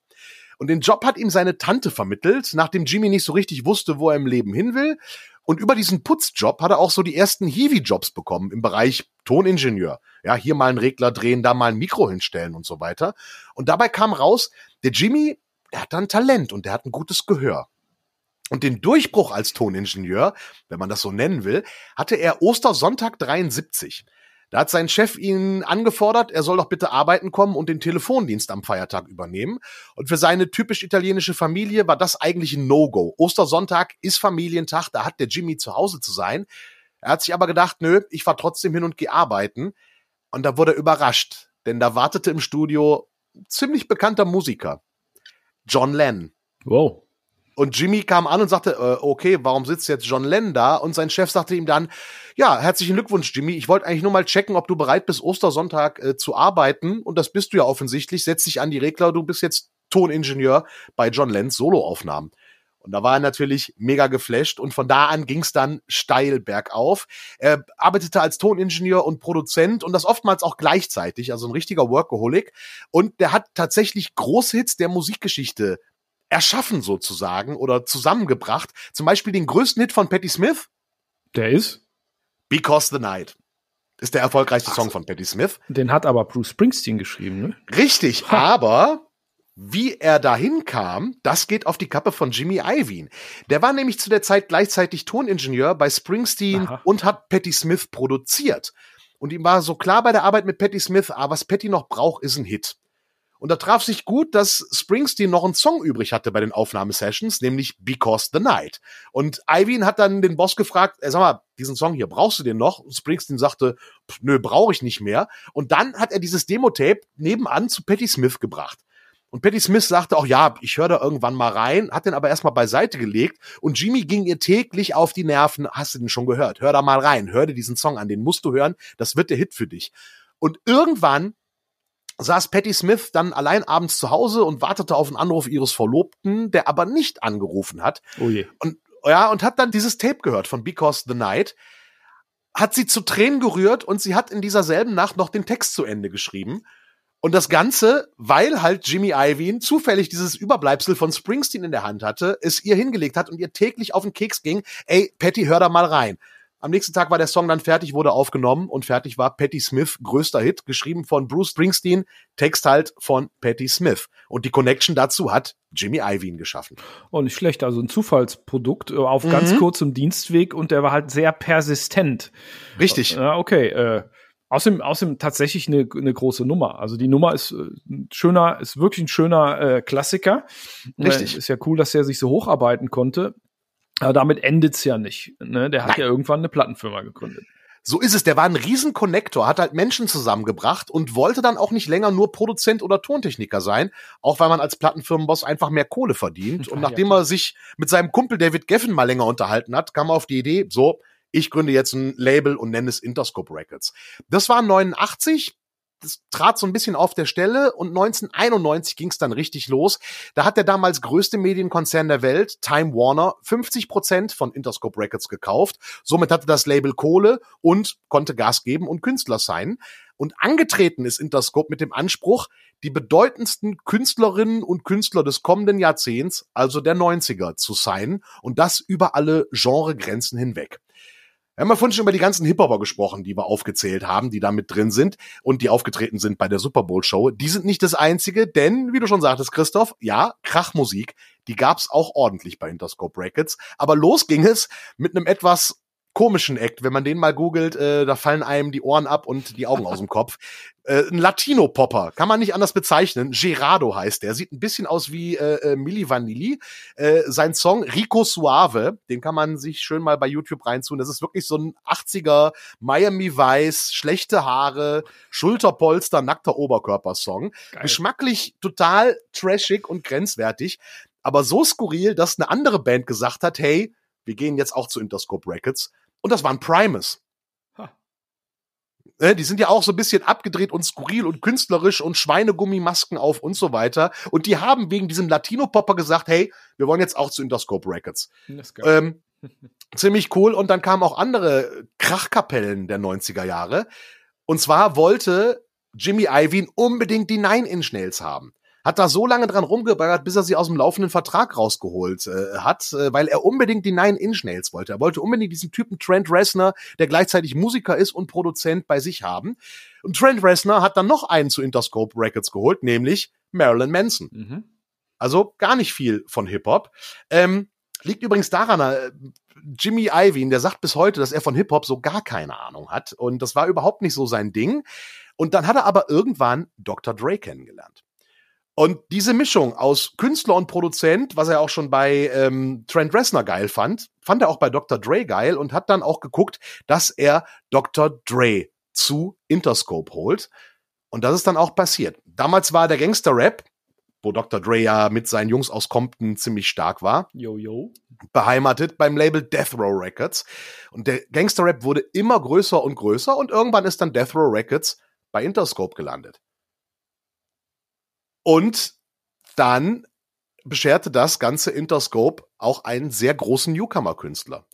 Und den Job hat ihm seine Tante vermittelt, nachdem Jimmy nicht so richtig wusste, wo er im Leben hin will. Und über diesen Putzjob hat er auch so die ersten Hiwi-Jobs bekommen im Bereich Toningenieur. Ja, hier mal einen Regler drehen, da mal ein Mikro hinstellen und so weiter. Und dabei kam raus, der Jimmy, der hat dann Talent und der hat ein gutes Gehör. Und den Durchbruch als Toningenieur, wenn man das so nennen will, hatte er Ostersonntag 73. Da hat sein Chef ihn angefordert, er soll doch bitte arbeiten kommen und den Telefondienst am Feiertag übernehmen. Und für seine typisch italienische Familie war das eigentlich ein No-Go. Ostersonntag ist Familientag, da hat der Jimmy zu Hause zu sein. Er hat sich aber gedacht, nö, ich fahr trotzdem hin und geh arbeiten. Und da wurde er überrascht, denn da wartete im Studio ziemlich bekannter Musiker. John Lennon. Wow. Und Jimmy kam an und sagte, äh, okay, warum sitzt jetzt John Lennon da? Und sein Chef sagte ihm dann, ja, herzlichen Glückwunsch, Jimmy. Ich wollte eigentlich nur mal checken, ob du bereit bist, Ostersonntag äh, zu arbeiten. Und das bist du ja offensichtlich. Setz dich an die Regler, du bist jetzt Toningenieur bei John Lennons Soloaufnahmen. Und da war er natürlich mega geflasht und von da an ging es dann steil bergauf. Er arbeitete als Toningenieur und Produzent und das oftmals auch gleichzeitig, also ein richtiger Workaholic. Und der hat tatsächlich Großhits der Musikgeschichte erschaffen sozusagen oder zusammengebracht. Zum Beispiel den größten Hit von Patti Smith. Der ist? Because the Night. Ist der erfolgreichste Song von Patti Smith. Den hat aber Bruce Springsteen geschrieben, ne? Richtig, ha. aber wie er dahin kam, das geht auf die Kappe von Jimmy Iovine. Der war nämlich zu der Zeit gleichzeitig Toningenieur bei Springsteen Aha. und hat Patti Smith produziert. Und ihm war so klar bei der Arbeit mit Patti Smith, ah, was Patti noch braucht, ist ein Hit. Und da traf sich gut, dass Springsteen noch einen Song übrig hatte bei den Aufnahmesessions, nämlich Because the Night. Und Iovine hat dann den Boss gefragt, sag mal, diesen Song hier, brauchst du den noch? Und Springsteen sagte, nö, brauche ich nicht mehr. Und dann hat er dieses Demo-Tape nebenan zu Patti Smith gebracht. Und Patti Smith sagte auch, ja, ich höre da irgendwann mal rein, hat den aber erstmal beiseite gelegt und Jimmy ging ihr täglich auf die Nerven. Hast du den schon gehört? Hör da mal rein, hör dir diesen Song an, den musst du hören, das wird der Hit für dich. Und irgendwann saß Patti Smith dann allein abends zu Hause und wartete auf einen Anruf ihres Verlobten, der aber nicht angerufen hat. Oh je. Und ja, und hat dann dieses Tape gehört von Because the Night, hat sie zu Tränen gerührt und sie hat in dieser selben Nacht noch den Text zu Ende geschrieben. Und das Ganze, weil halt Jimmy Iovine zufällig dieses Überbleibsel von Springsteen in der Hand hatte, es ihr hingelegt hat und ihr täglich auf den Keks ging, ey, Patty, hör da mal rein. Am nächsten Tag war der Song dann fertig, wurde aufgenommen und fertig war Patty Smith, größter Hit, geschrieben von Bruce Springsteen, Text halt von Patty Smith. Und die Connection dazu hat Jimmy Iovine geschaffen. Oh, nicht schlecht, also ein Zufallsprodukt äh, auf mhm. ganz kurzem Dienstweg und der war halt sehr persistent. Richtig. Ja, okay, äh, Außerdem, außerdem tatsächlich eine, eine große Nummer. Also die Nummer ist äh, ein schöner, ist wirklich ein schöner äh, Klassiker. Richtig. Äh, ist ja cool, dass er sich so hocharbeiten konnte. Aber damit endet's ja nicht. Ne? Der hat Nein. ja irgendwann eine Plattenfirma gegründet. So ist es. Der war ein Riesenkonnektor, hat halt Menschen zusammengebracht und wollte dann auch nicht länger nur Produzent oder Tontechniker sein, auch weil man als Plattenfirmenboss einfach mehr Kohle verdient. Und nachdem er sich mit seinem Kumpel David Geffen mal länger unterhalten hat, kam er auf die Idee, so, ich gründe jetzt ein Label und nenne es Interscope Records. Das war 89, das trat so ein bisschen auf der Stelle und 1991 ging es dann richtig los. Da hat der damals größte Medienkonzern der Welt, Time Warner, 50 Prozent von Interscope Records gekauft. Somit hatte das Label Kohle und konnte Gas geben und Künstler sein. Und angetreten ist Interscope mit dem Anspruch, die bedeutendsten Künstlerinnen und Künstler des kommenden Jahrzehnts, also der 90er, zu sein und das über alle Genregrenzen hinweg. Wir haben ja vorhin schon über die ganzen Hip-Hopper gesprochen, die wir aufgezählt haben, die da mit drin sind und die aufgetreten sind bei der Super Bowl Show. Die sind nicht das einzige, denn, wie du schon sagtest, Christoph, ja, Krachmusik, die gab's auch ordentlich bei Interscope Brackets. Aber los ging es mit einem etwas komischen Act. Wenn man den mal googelt, äh, da fallen einem die Ohren ab und die Augen aus dem Kopf. Äh, ein Latino-Popper, kann man nicht anders bezeichnen. Gerardo heißt der. Sieht ein bisschen aus wie äh, äh, Milli Vanilli. Äh, sein Song Rico Suave, den kann man sich schön mal bei YouTube reinzun. Das ist wirklich so ein 80er Miami Weiß, schlechte Haare, Schulterpolster, nackter Oberkörper-Song. Geschmacklich total trashig und grenzwertig. Aber so skurril, dass eine andere Band gesagt hat, hey, wir gehen jetzt auch zu Interscope Records und das waren Primus. Ne, die sind ja auch so ein bisschen abgedreht und skurril und künstlerisch und Schweinegummimasken auf und so weiter. Und die haben wegen diesem Latino-Popper gesagt, hey, wir wollen jetzt auch zu Interscope Records. Ähm, ziemlich cool. Und dann kamen auch andere Krachkapellen der 90er Jahre. Und zwar wollte Jimmy Iovine unbedingt die Nine-Inch-Nails haben hat da so lange dran rumgebaggert, bis er sie aus dem laufenden Vertrag rausgeholt äh, hat, äh, weil er unbedingt die Nine Inch Nails wollte. Er wollte unbedingt diesen Typen Trent Reznor, der gleichzeitig Musiker ist und Produzent bei sich haben. Und Trent Reznor hat dann noch einen zu Interscope Records geholt, nämlich Marilyn Manson. Mhm. Also gar nicht viel von Hip-Hop. Ähm, liegt übrigens daran, äh, Jimmy Iovine, der sagt bis heute, dass er von Hip-Hop so gar keine Ahnung hat. Und das war überhaupt nicht so sein Ding. Und dann hat er aber irgendwann Dr. Dre kennengelernt. Und diese Mischung aus Künstler und Produzent, was er auch schon bei ähm, Trent Reznor geil fand, fand er auch bei Dr. Dre geil und hat dann auch geguckt, dass er Dr. Dre zu Interscope holt. Und das ist dann auch passiert. Damals war der Gangster-Rap, wo Dr. Dre ja mit seinen Jungs aus Compton ziemlich stark war, yo, yo. beheimatet beim Label Death Row Records. Und der Gangster-Rap wurde immer größer und größer und irgendwann ist dann Death Row Records bei Interscope gelandet. Und dann bescherte das ganze Interscope auch einen sehr großen Newcomer-Künstler.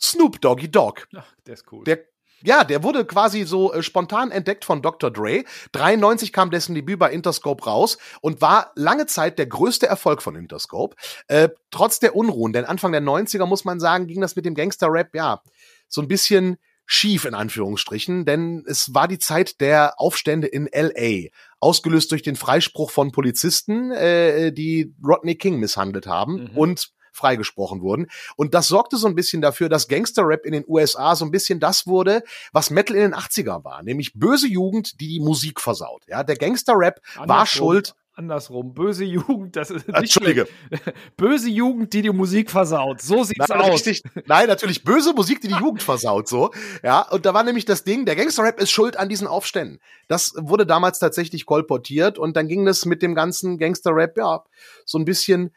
Snoop Doggy Dogg. Ach, der ist cool. Der ja, der wurde quasi so äh, spontan entdeckt von Dr. Dre. 93 kam dessen Debüt bei Interscope raus und war lange Zeit der größte Erfolg von Interscope. Äh, trotz der Unruhen, denn Anfang der 90er muss man sagen, ging das mit dem Gangster-Rap, ja, so ein bisschen schief in Anführungsstrichen, denn es war die Zeit der Aufstände in LA, ausgelöst durch den Freispruch von Polizisten, äh, die Rodney King misshandelt haben Mhm. und freigesprochen wurden. Und das sorgte so ein bisschen dafür, dass Gangster-Rap in den USA so ein bisschen das wurde, was Metal in den 80er war, nämlich böse Jugend, die die Musik versaut. Ja, der Gangster-Rap war schuld. Andersrum. Böse Jugend, das ist nicht Entschuldige. schlecht. Böse Jugend, die die Musik versaut. So sieht's Nein, aus. richtig, nein, natürlich böse Musik, die die Jugend versaut, so. Ja, und da war nämlich das Ding, der Gangster-Rap ist schuld an diesen Aufständen. Das wurde damals tatsächlich kolportiert und dann ging es mit dem ganzen Gangster-Rap, ja, so ein bisschen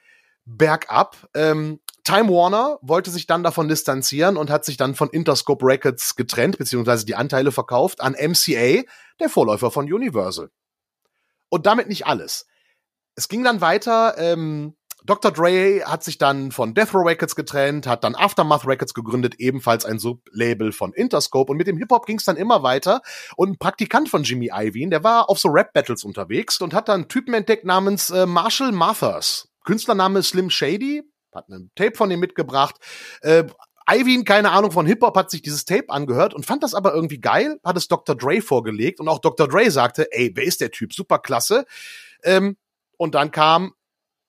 bergab. Ähm, Time Warner wollte sich dann davon distanzieren und hat sich dann von Interscope Records getrennt, beziehungsweise die Anteile verkauft an MCA, der Vorläufer von Universal. Und damit nicht alles. Es ging dann weiter, ähm, Dr. Dre hat sich dann von Death Row Records getrennt, hat dann Aftermath Records gegründet, ebenfalls ein Sublabel von Interscope. Und mit dem Hip-Hop ging es dann immer weiter. Und ein Praktikant von Jimmy Iovine, der war auf so Rap-Battles unterwegs und hat dann einen Typen entdeckt namens äh, Marshall Mathers. Künstlername Slim Shady, hat ein Tape von ihm mitgebracht. Äh, Iovine, keine Ahnung von Hip-Hop, hat sich dieses Tape angehört und fand das aber irgendwie geil, hat es Dr. Dre vorgelegt und auch Dr. Dre sagte, ey, wer ist der Typ? Super klasse. Ähm, und dann kam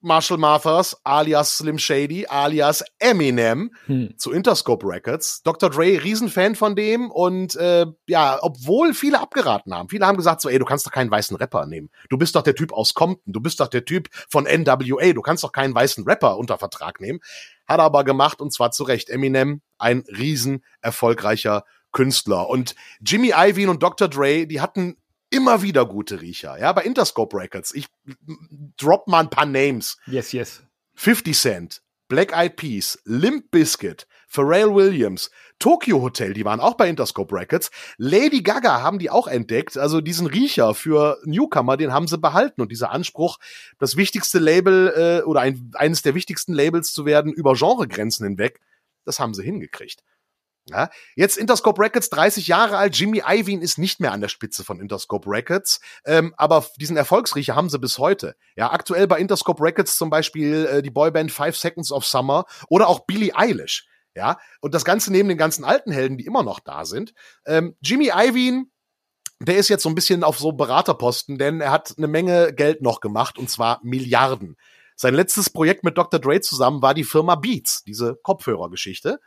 Marshall Mathers alias Slim Shady alias Eminem Hm. zu Interscope Records. Dr. Dre, Riesenfan von dem und äh, ja, obwohl viele abgeraten haben. Viele haben gesagt so, ey, du kannst doch keinen weißen Rapper nehmen. Du bist doch der Typ aus Compton, du bist doch der Typ von NWA, du kannst doch keinen weißen Rapper unter Vertrag nehmen. Hat er aber gemacht und zwar zu Recht. Eminem, ein riesen erfolgreicher Künstler. Und Jimmy Iovine und Dr. Dre, die hatten immer wieder gute Riecher. Ja, bei Interscope Records. Ich drop mal ein paar Names. Yes, yes. 50 Cent, Black Eyed Peas, Limp Bizkit, Pharrell Williams, Tokyo Hotel, die waren auch bei Interscope Records. Lady Gaga haben die auch entdeckt. Also diesen Riecher für Newcomer, den haben sie behalten. Und dieser Anspruch, das wichtigste Label äh, oder ein, eines der wichtigsten Labels zu werden über Genregrenzen hinweg, das haben sie hingekriegt. Ja, jetzt Interscope Records, 30 Jahre alt. Jimmy Iovine ist nicht mehr an der Spitze von Interscope Records, ähm, aber diesen Erfolgsriecher haben sie bis heute. Ja, aktuell bei Interscope Records zum Beispiel äh, die Boyband Five Seconds of Summer oder auch Billie Eilish. Ja, und das Ganze neben den ganzen alten Helden, die immer noch da sind. Ähm, Jimmy Iovine, der ist jetzt so ein bisschen auf so Beraterposten, denn er hat eine Menge Geld noch gemacht und zwar Milliarden. Sein letztes Projekt mit Dr. Dre zusammen war die Firma Beats, diese Kopfhörergeschichte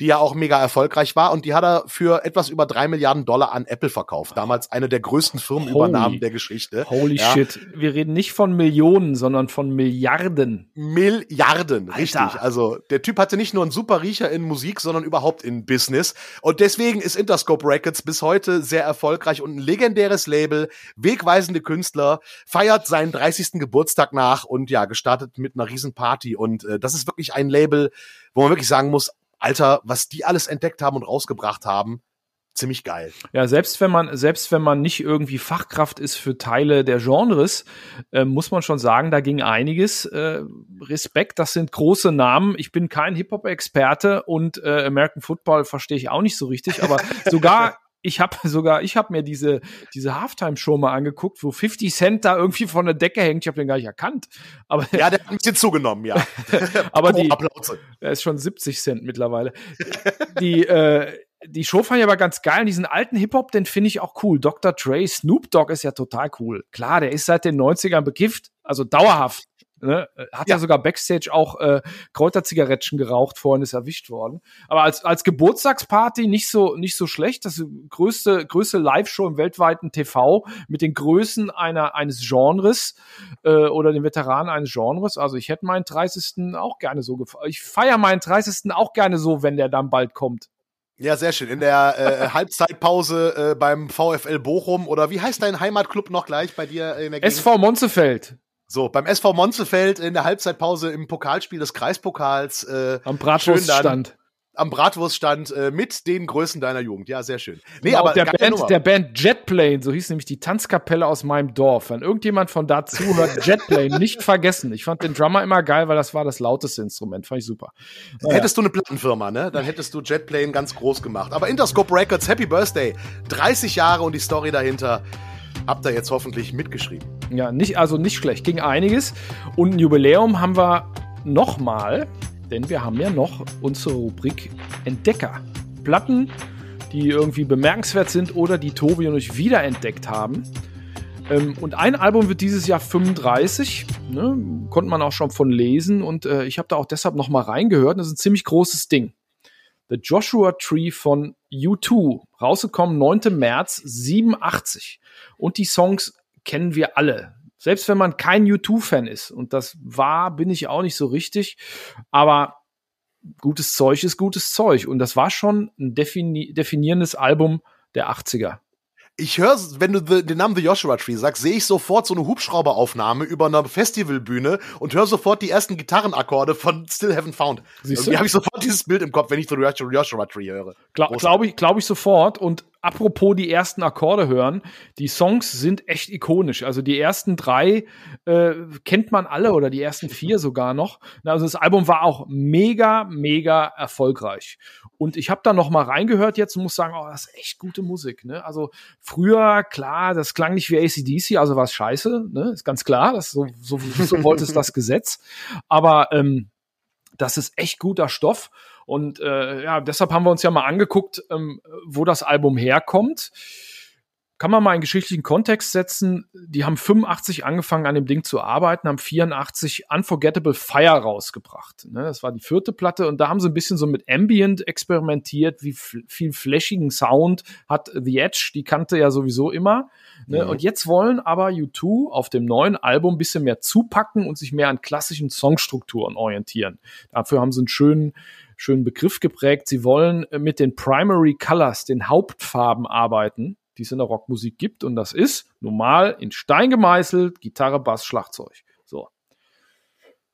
die ja auch mega erfolgreich war und die hat er für etwas über drei Milliarden Dollar an Apple verkauft. Damals eine der größten Firmenübernahmen Holy. der Geschichte. Holy Ja. shit. Wir reden nicht von Millionen, sondern von Milliarden. Milliarden, Alter. richtig. Also der Typ hatte nicht nur einen super Riecher in Musik, sondern überhaupt in Business. Und deswegen ist Interscope Records bis heute sehr erfolgreich und ein legendäres Label, wegweisende Künstler, feiert seinen 30. Geburtstag nach und ja, gestartet mit einer riesen Party. Und äh, das ist wirklich ein Label, wo man wirklich sagen muss, Alter, was die alles entdeckt haben und rausgebracht haben, ziemlich geil. Ja, selbst wenn man, selbst wenn man nicht irgendwie Fachkraft ist für Teile der Genres, äh, muss man schon sagen, da ging einiges. Äh, Respekt, das sind große Namen. Ich bin kein Hip-Hop-Experte und äh, American Football verstehe ich auch nicht so richtig, aber sogar ich habe sogar, ich habe mir diese, diese Halftime-Show mal angeguckt, wo 50 Cent da irgendwie von der Decke hängt. Ich habe den gar nicht erkannt. Aber, Ja, der hat ein bisschen zugenommen, ja. aber die, Applause. er ist schon 70 Cent mittlerweile. Die, äh, die Show fand ich aber ganz geil. Und diesen alten Hip-Hop, den finde ich auch cool. Dr. Dre, Snoop Dogg ist ja total cool. Klar, der ist seit den 90ern bekifft, also dauerhaft. Ne? Hat ja. Ja. sogar Backstage auch äh, Kräuterzigarettchen geraucht, vorhin ist erwischt worden. Aber als, als Geburtstagsparty nicht so, nicht so schlecht. Das größte, größte Live-Show im weltweiten TV mit den Größen einer, eines Genres äh, oder den Veteranen eines Genres. Also ich hätte meinen 30. auch gerne so gefeiert. Ich feiere meinen 30. auch gerne so, wenn der dann bald kommt. Ja, sehr schön. In der äh, Halbzeitpause äh, beim VfL Bochum oder wie heißt dein Heimatclub noch gleich bei dir in der Gegend? SV Monzefeld So, beim SV Monzefeld in der Halbzeitpause im Pokalspiel des Kreispokals. Äh, am Bratwurststand. am Bratwurststand äh, mit den Größen deiner Jugend. Ja, sehr schön. Nee, aber der Band, der Band Jetplane, so hieß nämlich die Tanzkapelle aus meinem Dorf. Wenn irgendjemand von da zuhört, Jetplane, nicht vergessen. Ich fand den Drummer immer geil, weil das war das lauteste Instrument. Fand ich super. Naja. Hättest du eine Plattenfirma, ne? Dann hättest du Jetplane ganz groß gemacht. Aber Interscope Records, Happy Birthday. 30 Jahre und die Story dahinter habt ihr jetzt hoffentlich mitgeschrieben. Ja, nicht, also nicht schlecht. Ging einiges. Und ein Jubiläum haben wir nochmal denn wir haben ja noch unsere Rubrik Entdecker. Platten, die irgendwie bemerkenswert sind oder die Tobi und ich wiederentdeckt haben. Ähm, und ein Album wird dieses Jahr 35, ne? konnte man auch schon von lesen und äh, ich habe da auch deshalb noch mal reingehört. Das ist ein ziemlich großes Ding. The Joshua Tree von U2, rausgekommen 9. März 87. Und die Songs kennen wir alle. Selbst wenn man kein U2-Fan ist, und das war, bin ich auch nicht so richtig, aber gutes Zeug ist gutes Zeug. Und das war schon ein defini definierendes Album der 80er ich höre, wenn du den Namen The Joshua Tree sagst, sehe ich sofort so eine Hubschrauberaufnahme über einer Festivalbühne und höre sofort die ersten Gitarrenakkorde von Still Haven't Found. Siehst du? habe ich sofort dieses Bild im Kopf, wenn ich The Joshua Tree höre. Gla Glaube ich, glaub ich sofort. Und apropos die ersten Akkorde hören, die Songs sind echt ikonisch. Also die ersten drei äh, kennt man alle oder die ersten vier sogar noch. Also das Album war auch mega, mega erfolgreich. Und ich habe da noch mal reingehört jetzt und muss sagen, oh, das ist echt gute Musik. Ne? Also früher, klar, das klang nicht wie ACDC, also war es scheiße, ne? ist ganz klar, das so, so, so wollte es das Gesetz. Aber ähm, das ist echt guter Stoff. Und äh, ja, deshalb haben wir uns ja mal angeguckt, ähm, wo das Album herkommt kann man mal einen geschichtlichen Kontext setzen. Die haben 85 angefangen an dem Ding zu arbeiten, haben 84 Unforgettable Fire rausgebracht. Ne, das war die vierte Platte und da haben sie ein bisschen so mit Ambient experimentiert, wie viel flashigen Sound hat The Edge, die kannte ja sowieso immer. Ne? Mhm. Und jetzt wollen aber U2 auf dem neuen Album ein bisschen mehr zupacken und sich mehr an klassischen Songstrukturen orientieren. Dafür haben sie einen schönen schönen Begriff geprägt. Sie wollen mit den Primary Colors, den Hauptfarben arbeiten die es in der Rockmusik gibt. Und das ist normal in Stein gemeißelt, Gitarre, Bass, Schlagzeug. So.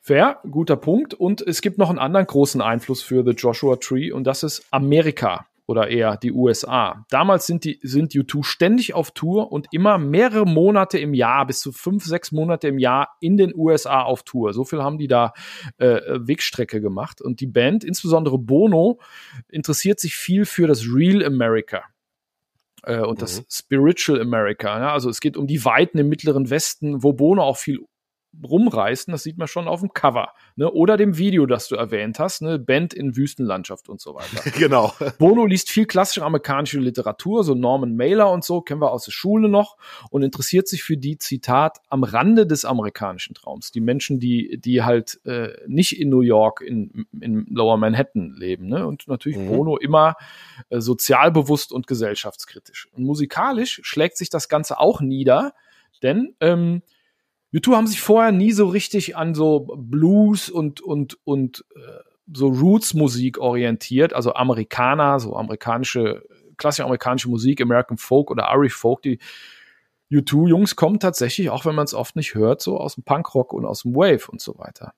Fair, guter Punkt. Und es gibt noch einen anderen großen Einfluss für The Joshua Tree und das ist Amerika oder eher die USA. Damals sind die sind U2 ständig auf Tour und immer mehrere Monate im Jahr, bis zu fünf, sechs Monate im Jahr in den USA auf Tour. So viel haben die da äh, Wegstrecke gemacht. Und die Band, insbesondere Bono, interessiert sich viel für das Real America äh, und mhm. das Spiritual America. Also es geht um die Weiten im Mittleren Westen, wo Bono auch viel rumreißen, das sieht man schon auf dem Cover. Ne? Oder dem Video, das du erwähnt hast, ne? Band in Wüstenlandschaft und so weiter. genau. Bono liest viel klassische amerikanische Literatur, so Norman Mailer und so, kennen wir aus der Schule noch, und interessiert sich für die, Zitat, am Rande des amerikanischen Traums. Die Menschen, die, die halt äh, nicht in New York, in, in Lower Manhattan leben. Ne? Und natürlich mhm. Bono immer äh, sozialbewusst und gesellschaftskritisch. Und musikalisch schlägt sich das Ganze auch nieder, denn ähm, U2 haben sich vorher nie so richtig an so Blues und, und, und äh, so Roots-Musik orientiert, also Amerikaner, so amerikanische, klassische amerikanische Musik, American Folk oder Irish Folk, die U2-Jungs kommen tatsächlich, auch wenn man es oft nicht hört, so aus dem Punkrock und aus dem Wave und so weiter.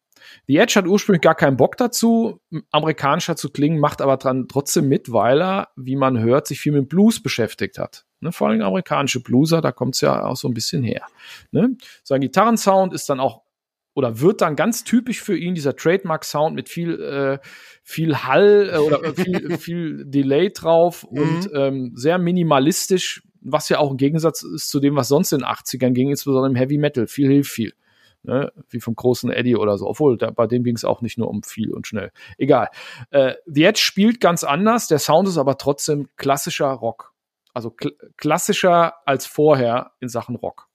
The Edge hat ursprünglich gar keinen Bock dazu, amerikanischer zu klingen, macht aber dran trotzdem mit, weil er, wie man hört, sich viel mit Blues beschäftigt hat. Ne, vor allem amerikanische Blueser, da kommt es ja auch so ein bisschen her. Ne? Sein Gitarrensound ist dann auch oder wird dann ganz typisch für ihn dieser Trademark-Sound mit viel, äh, viel Hall äh, oder viel, viel Delay drauf mhm. und ähm, sehr minimalistisch, was ja auch im Gegensatz ist zu dem, was sonst in den 80ern ging, insbesondere im Heavy Metal. Viel hilft viel ne? wie vom großen Eddie oder so. Obwohl, da, bei dem ging es auch nicht nur um viel und schnell. Egal. Äh, The Edge spielt ganz anders, der Sound ist aber trotzdem klassischer Rock. Also kl klassischer als vorher in Sachen Rock.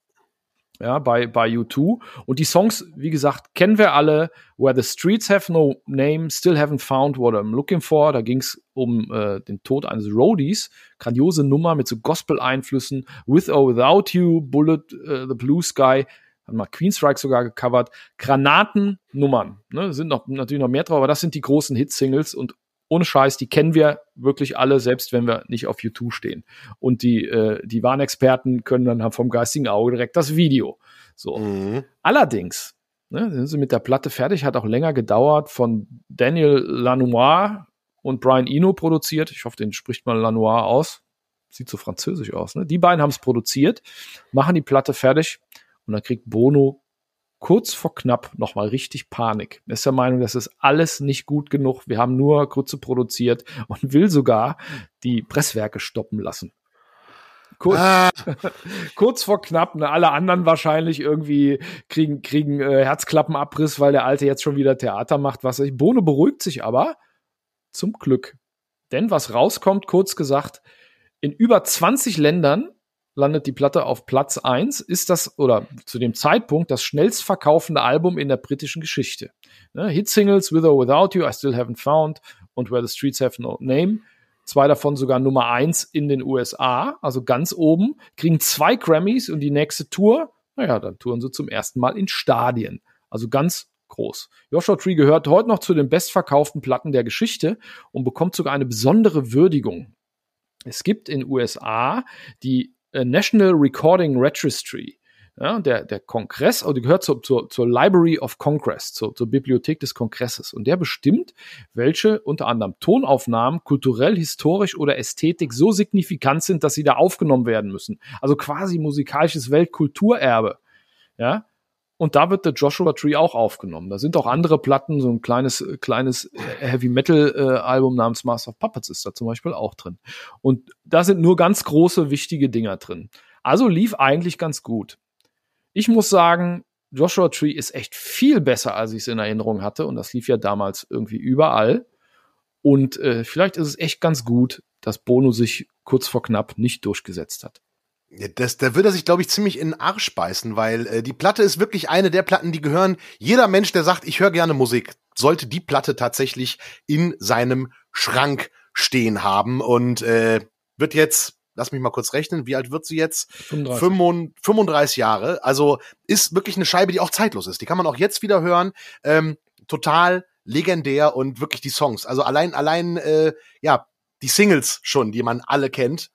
Ja, bei, bei U2. Und die Songs, wie gesagt, kennen wir alle. Where the Streets Have No Name, Still Haven't Found What I'm Looking For. Da ging es um äh, den Tod eines Roadies. Grandiose Nummer mit so Gospel-Einflüssen. With or Without You, Bullet, uh, The Blue Sky hat mal Queenstrike sogar gecovert. Granatennummern, ne, sind noch, natürlich noch mehr drauf, aber das sind die großen Hit-Singles und ohne Scheiß, die kennen wir wirklich alle, selbst wenn wir nicht auf YouTube stehen. Und die, äh, die Warnexperten können dann vom geistigen Auge direkt das Video. So. Mhm. Allerdings, ne, sind sie mit der Platte fertig, hat auch länger gedauert von Daniel Lanois, und Brian Eno produziert. Ich hoffe, den spricht man Lanois aus. Sieht so französisch aus, ne? Die beiden haben es produziert, machen die Platte fertig und dann kriegt Bono kurz vor knapp nochmal richtig Panik. Er ist der Meinung, das ist alles nicht gut genug. Wir haben nur Grütze produziert und will sogar die Presswerke stoppen lassen. Kurz, ah. kurz vor knapp, ne, alle anderen wahrscheinlich irgendwie kriegen, kriegen äh, Herzklappenabriss, weil der Alte jetzt schon wieder Theater macht, was ich. Bono beruhigt sich aber zum Glück. Denn was rauskommt, kurz gesagt, in über 20 Ländern landet die Platte auf Platz 1, ist das, oder zu dem Zeitpunkt, das schnellst verkaufende Album in der britischen Geschichte. Ne, Hit-Singles With or Without You, I Still Haven't Found und Where the Streets Have No Name. Zwei davon sogar Nummer 1 in den USA, also ganz oben, kriegen zwei Grammys und die nächste Tour, naja, dann touren sie zum ersten Mal in Stadien. Also ganz groß. Joshua Tree gehört heute noch zu den bestverkauften Platten der Geschichte und bekommt sogar eine besondere Würdigung. Es gibt in USA die National Recording Registry. Ja, der, der Kongress, oder gehört zur, zur, zur Library of Congress, zur, zur Bibliothek des Kongresses. Und der bestimmt, welche unter anderem Tonaufnahmen kulturell, historisch oder Ästhetik so signifikant sind, dass sie da aufgenommen werden müssen. Also quasi musikalisches Weltkulturerbe. Ja, und da wird der Joshua Tree auch aufgenommen. Da sind auch andere Platten, so ein kleines, kleines Heavy Metal äh, Album namens Master of Puppets ist da zum Beispiel auch drin. Und da sind nur ganz große, wichtige Dinger drin. Also lief eigentlich ganz gut. Ich muss sagen, Joshua Tree ist echt viel besser, als ich es in Erinnerung hatte. Und das lief ja damals irgendwie überall. Und äh, vielleicht ist es echt ganz gut, dass Bono sich kurz vor knapp nicht durchgesetzt hat. Ja, das, da würde er sich, glaube ich, ziemlich in den Arsch beißen, weil äh, die Platte ist wirklich eine der Platten, die gehören. Jeder Mensch, der sagt, ich höre gerne Musik, sollte die Platte tatsächlich in seinem Schrank stehen haben und äh, wird jetzt lass mich mal kurz rechnen, wie alt wird sie jetzt? 35. 35 Jahre. Also ist wirklich eine Scheibe, die auch zeitlos ist. Die kann man auch jetzt wieder hören. Ähm, total legendär und wirklich die Songs. Also allein, allein, äh, ja, die Singles schon, die man alle kennt.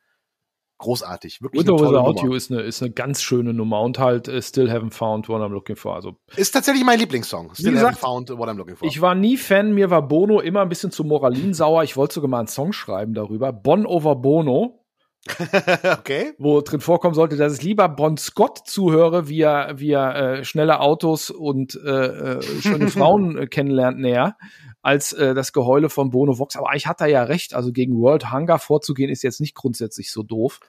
Großartig, wirklich. With or Without You ist eine, ist eine ganz schöne Nummer und halt uh, Still Haven't Found What I'm Looking For. Also ist tatsächlich mein Lieblingssong. Still gesagt, Haven't Found What I'm Looking For. Ich war nie Fan, mir war Bono immer ein bisschen zu moralinsauer. Ich wollte sogar mal einen Song schreiben darüber. Bon over Bono okay. Wo drin vorkommen sollte, dass ich lieber Bon Scott zuhöre, wie er, wie er äh, schnelle Autos und äh, äh, schöne Frauen äh, kennenlernt näher, als äh, das Geheule von Bono Vox. Aber eigentlich hat er ja recht. Also gegen World Hunger vorzugehen, ist jetzt nicht grundsätzlich so doof.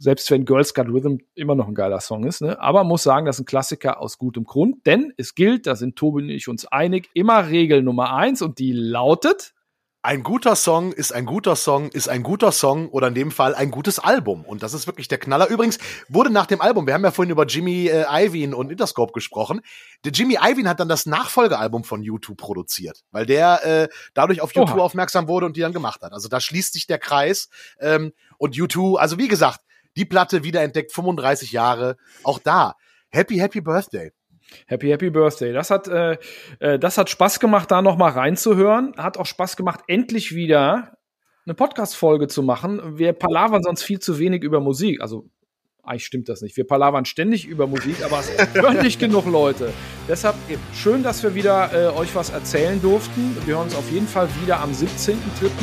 Selbst wenn Girls Got Rhythm immer noch ein geiler Song ist. Ne? Aber muss sagen, das ist ein Klassiker aus gutem Grund. Denn es gilt, da sind Tobi und ich uns einig, immer Regel Nummer eins und die lautet, ein guter Song ist ein guter Song, ist ein guter Song oder in dem Fall ein gutes Album. Und das ist wirklich der Knaller. Übrigens wurde nach dem Album, wir haben ja vorhin über Jimmy äh, Iovine und Interscope gesprochen, der Jimmy Iovine hat dann das Nachfolgealbum von YouTube produziert, weil der äh, dadurch auf YouTube aufmerksam wurde und die dann gemacht hat. Also da schließt sich der Kreis. Ähm, und YouTube, also wie gesagt, die Platte wiederentdeckt, 35 Jahre, auch da. Happy, happy Birthday. Happy Happy Birthday. Das hat, äh, äh, das hat Spaß gemacht, da noch mal reinzuhören. Hat auch Spaß gemacht, endlich wieder eine Podcast-Folge zu machen. Wir palavern sonst viel zu wenig über Musik. Also eigentlich stimmt das nicht. Wir palavern ständig über Musik, aber es hören nicht genug Leute. Deshalb schön, dass wir wieder äh, euch was erzählen durften. Wir hören uns auf jeden Fall wieder am 17.03.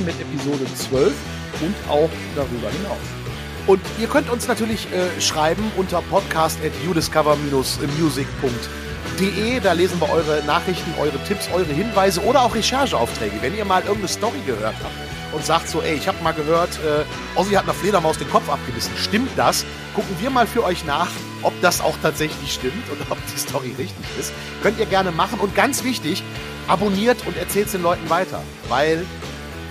mit Episode 12 und auch darüber hinaus. Und ihr könnt uns natürlich äh, schreiben unter podcast at udiscover-music.de. Da lesen wir eure Nachrichten, eure Tipps, eure Hinweise oder auch Rechercheaufträge. Wenn ihr mal irgendeine Story gehört habt und sagt so, ey, ich habe mal gehört, äh, Ozzy hat einer Fledermaus den Kopf abgebissen. Stimmt das? Gucken wir mal für euch nach, ob das auch tatsächlich stimmt und ob die Story richtig ist. Könnt ihr gerne machen. Und ganz wichtig, abonniert und erzählt es den Leuten weiter, weil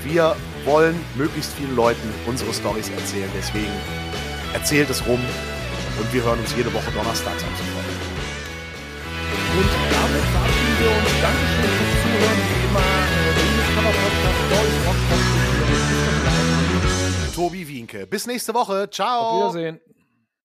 wir wollen möglichst vielen Leuten unsere Stories erzählen. Deswegen erzählt es rum und wir hören uns jede Woche donnerstags ab sofort. Und damit verabschieden wir uns. Dankeschön fürs Zuhören. Wie immer, Cover Podcast, Stories, Tobi Wienke. Bis nächste Woche. Ciao. Auf Wiedersehen.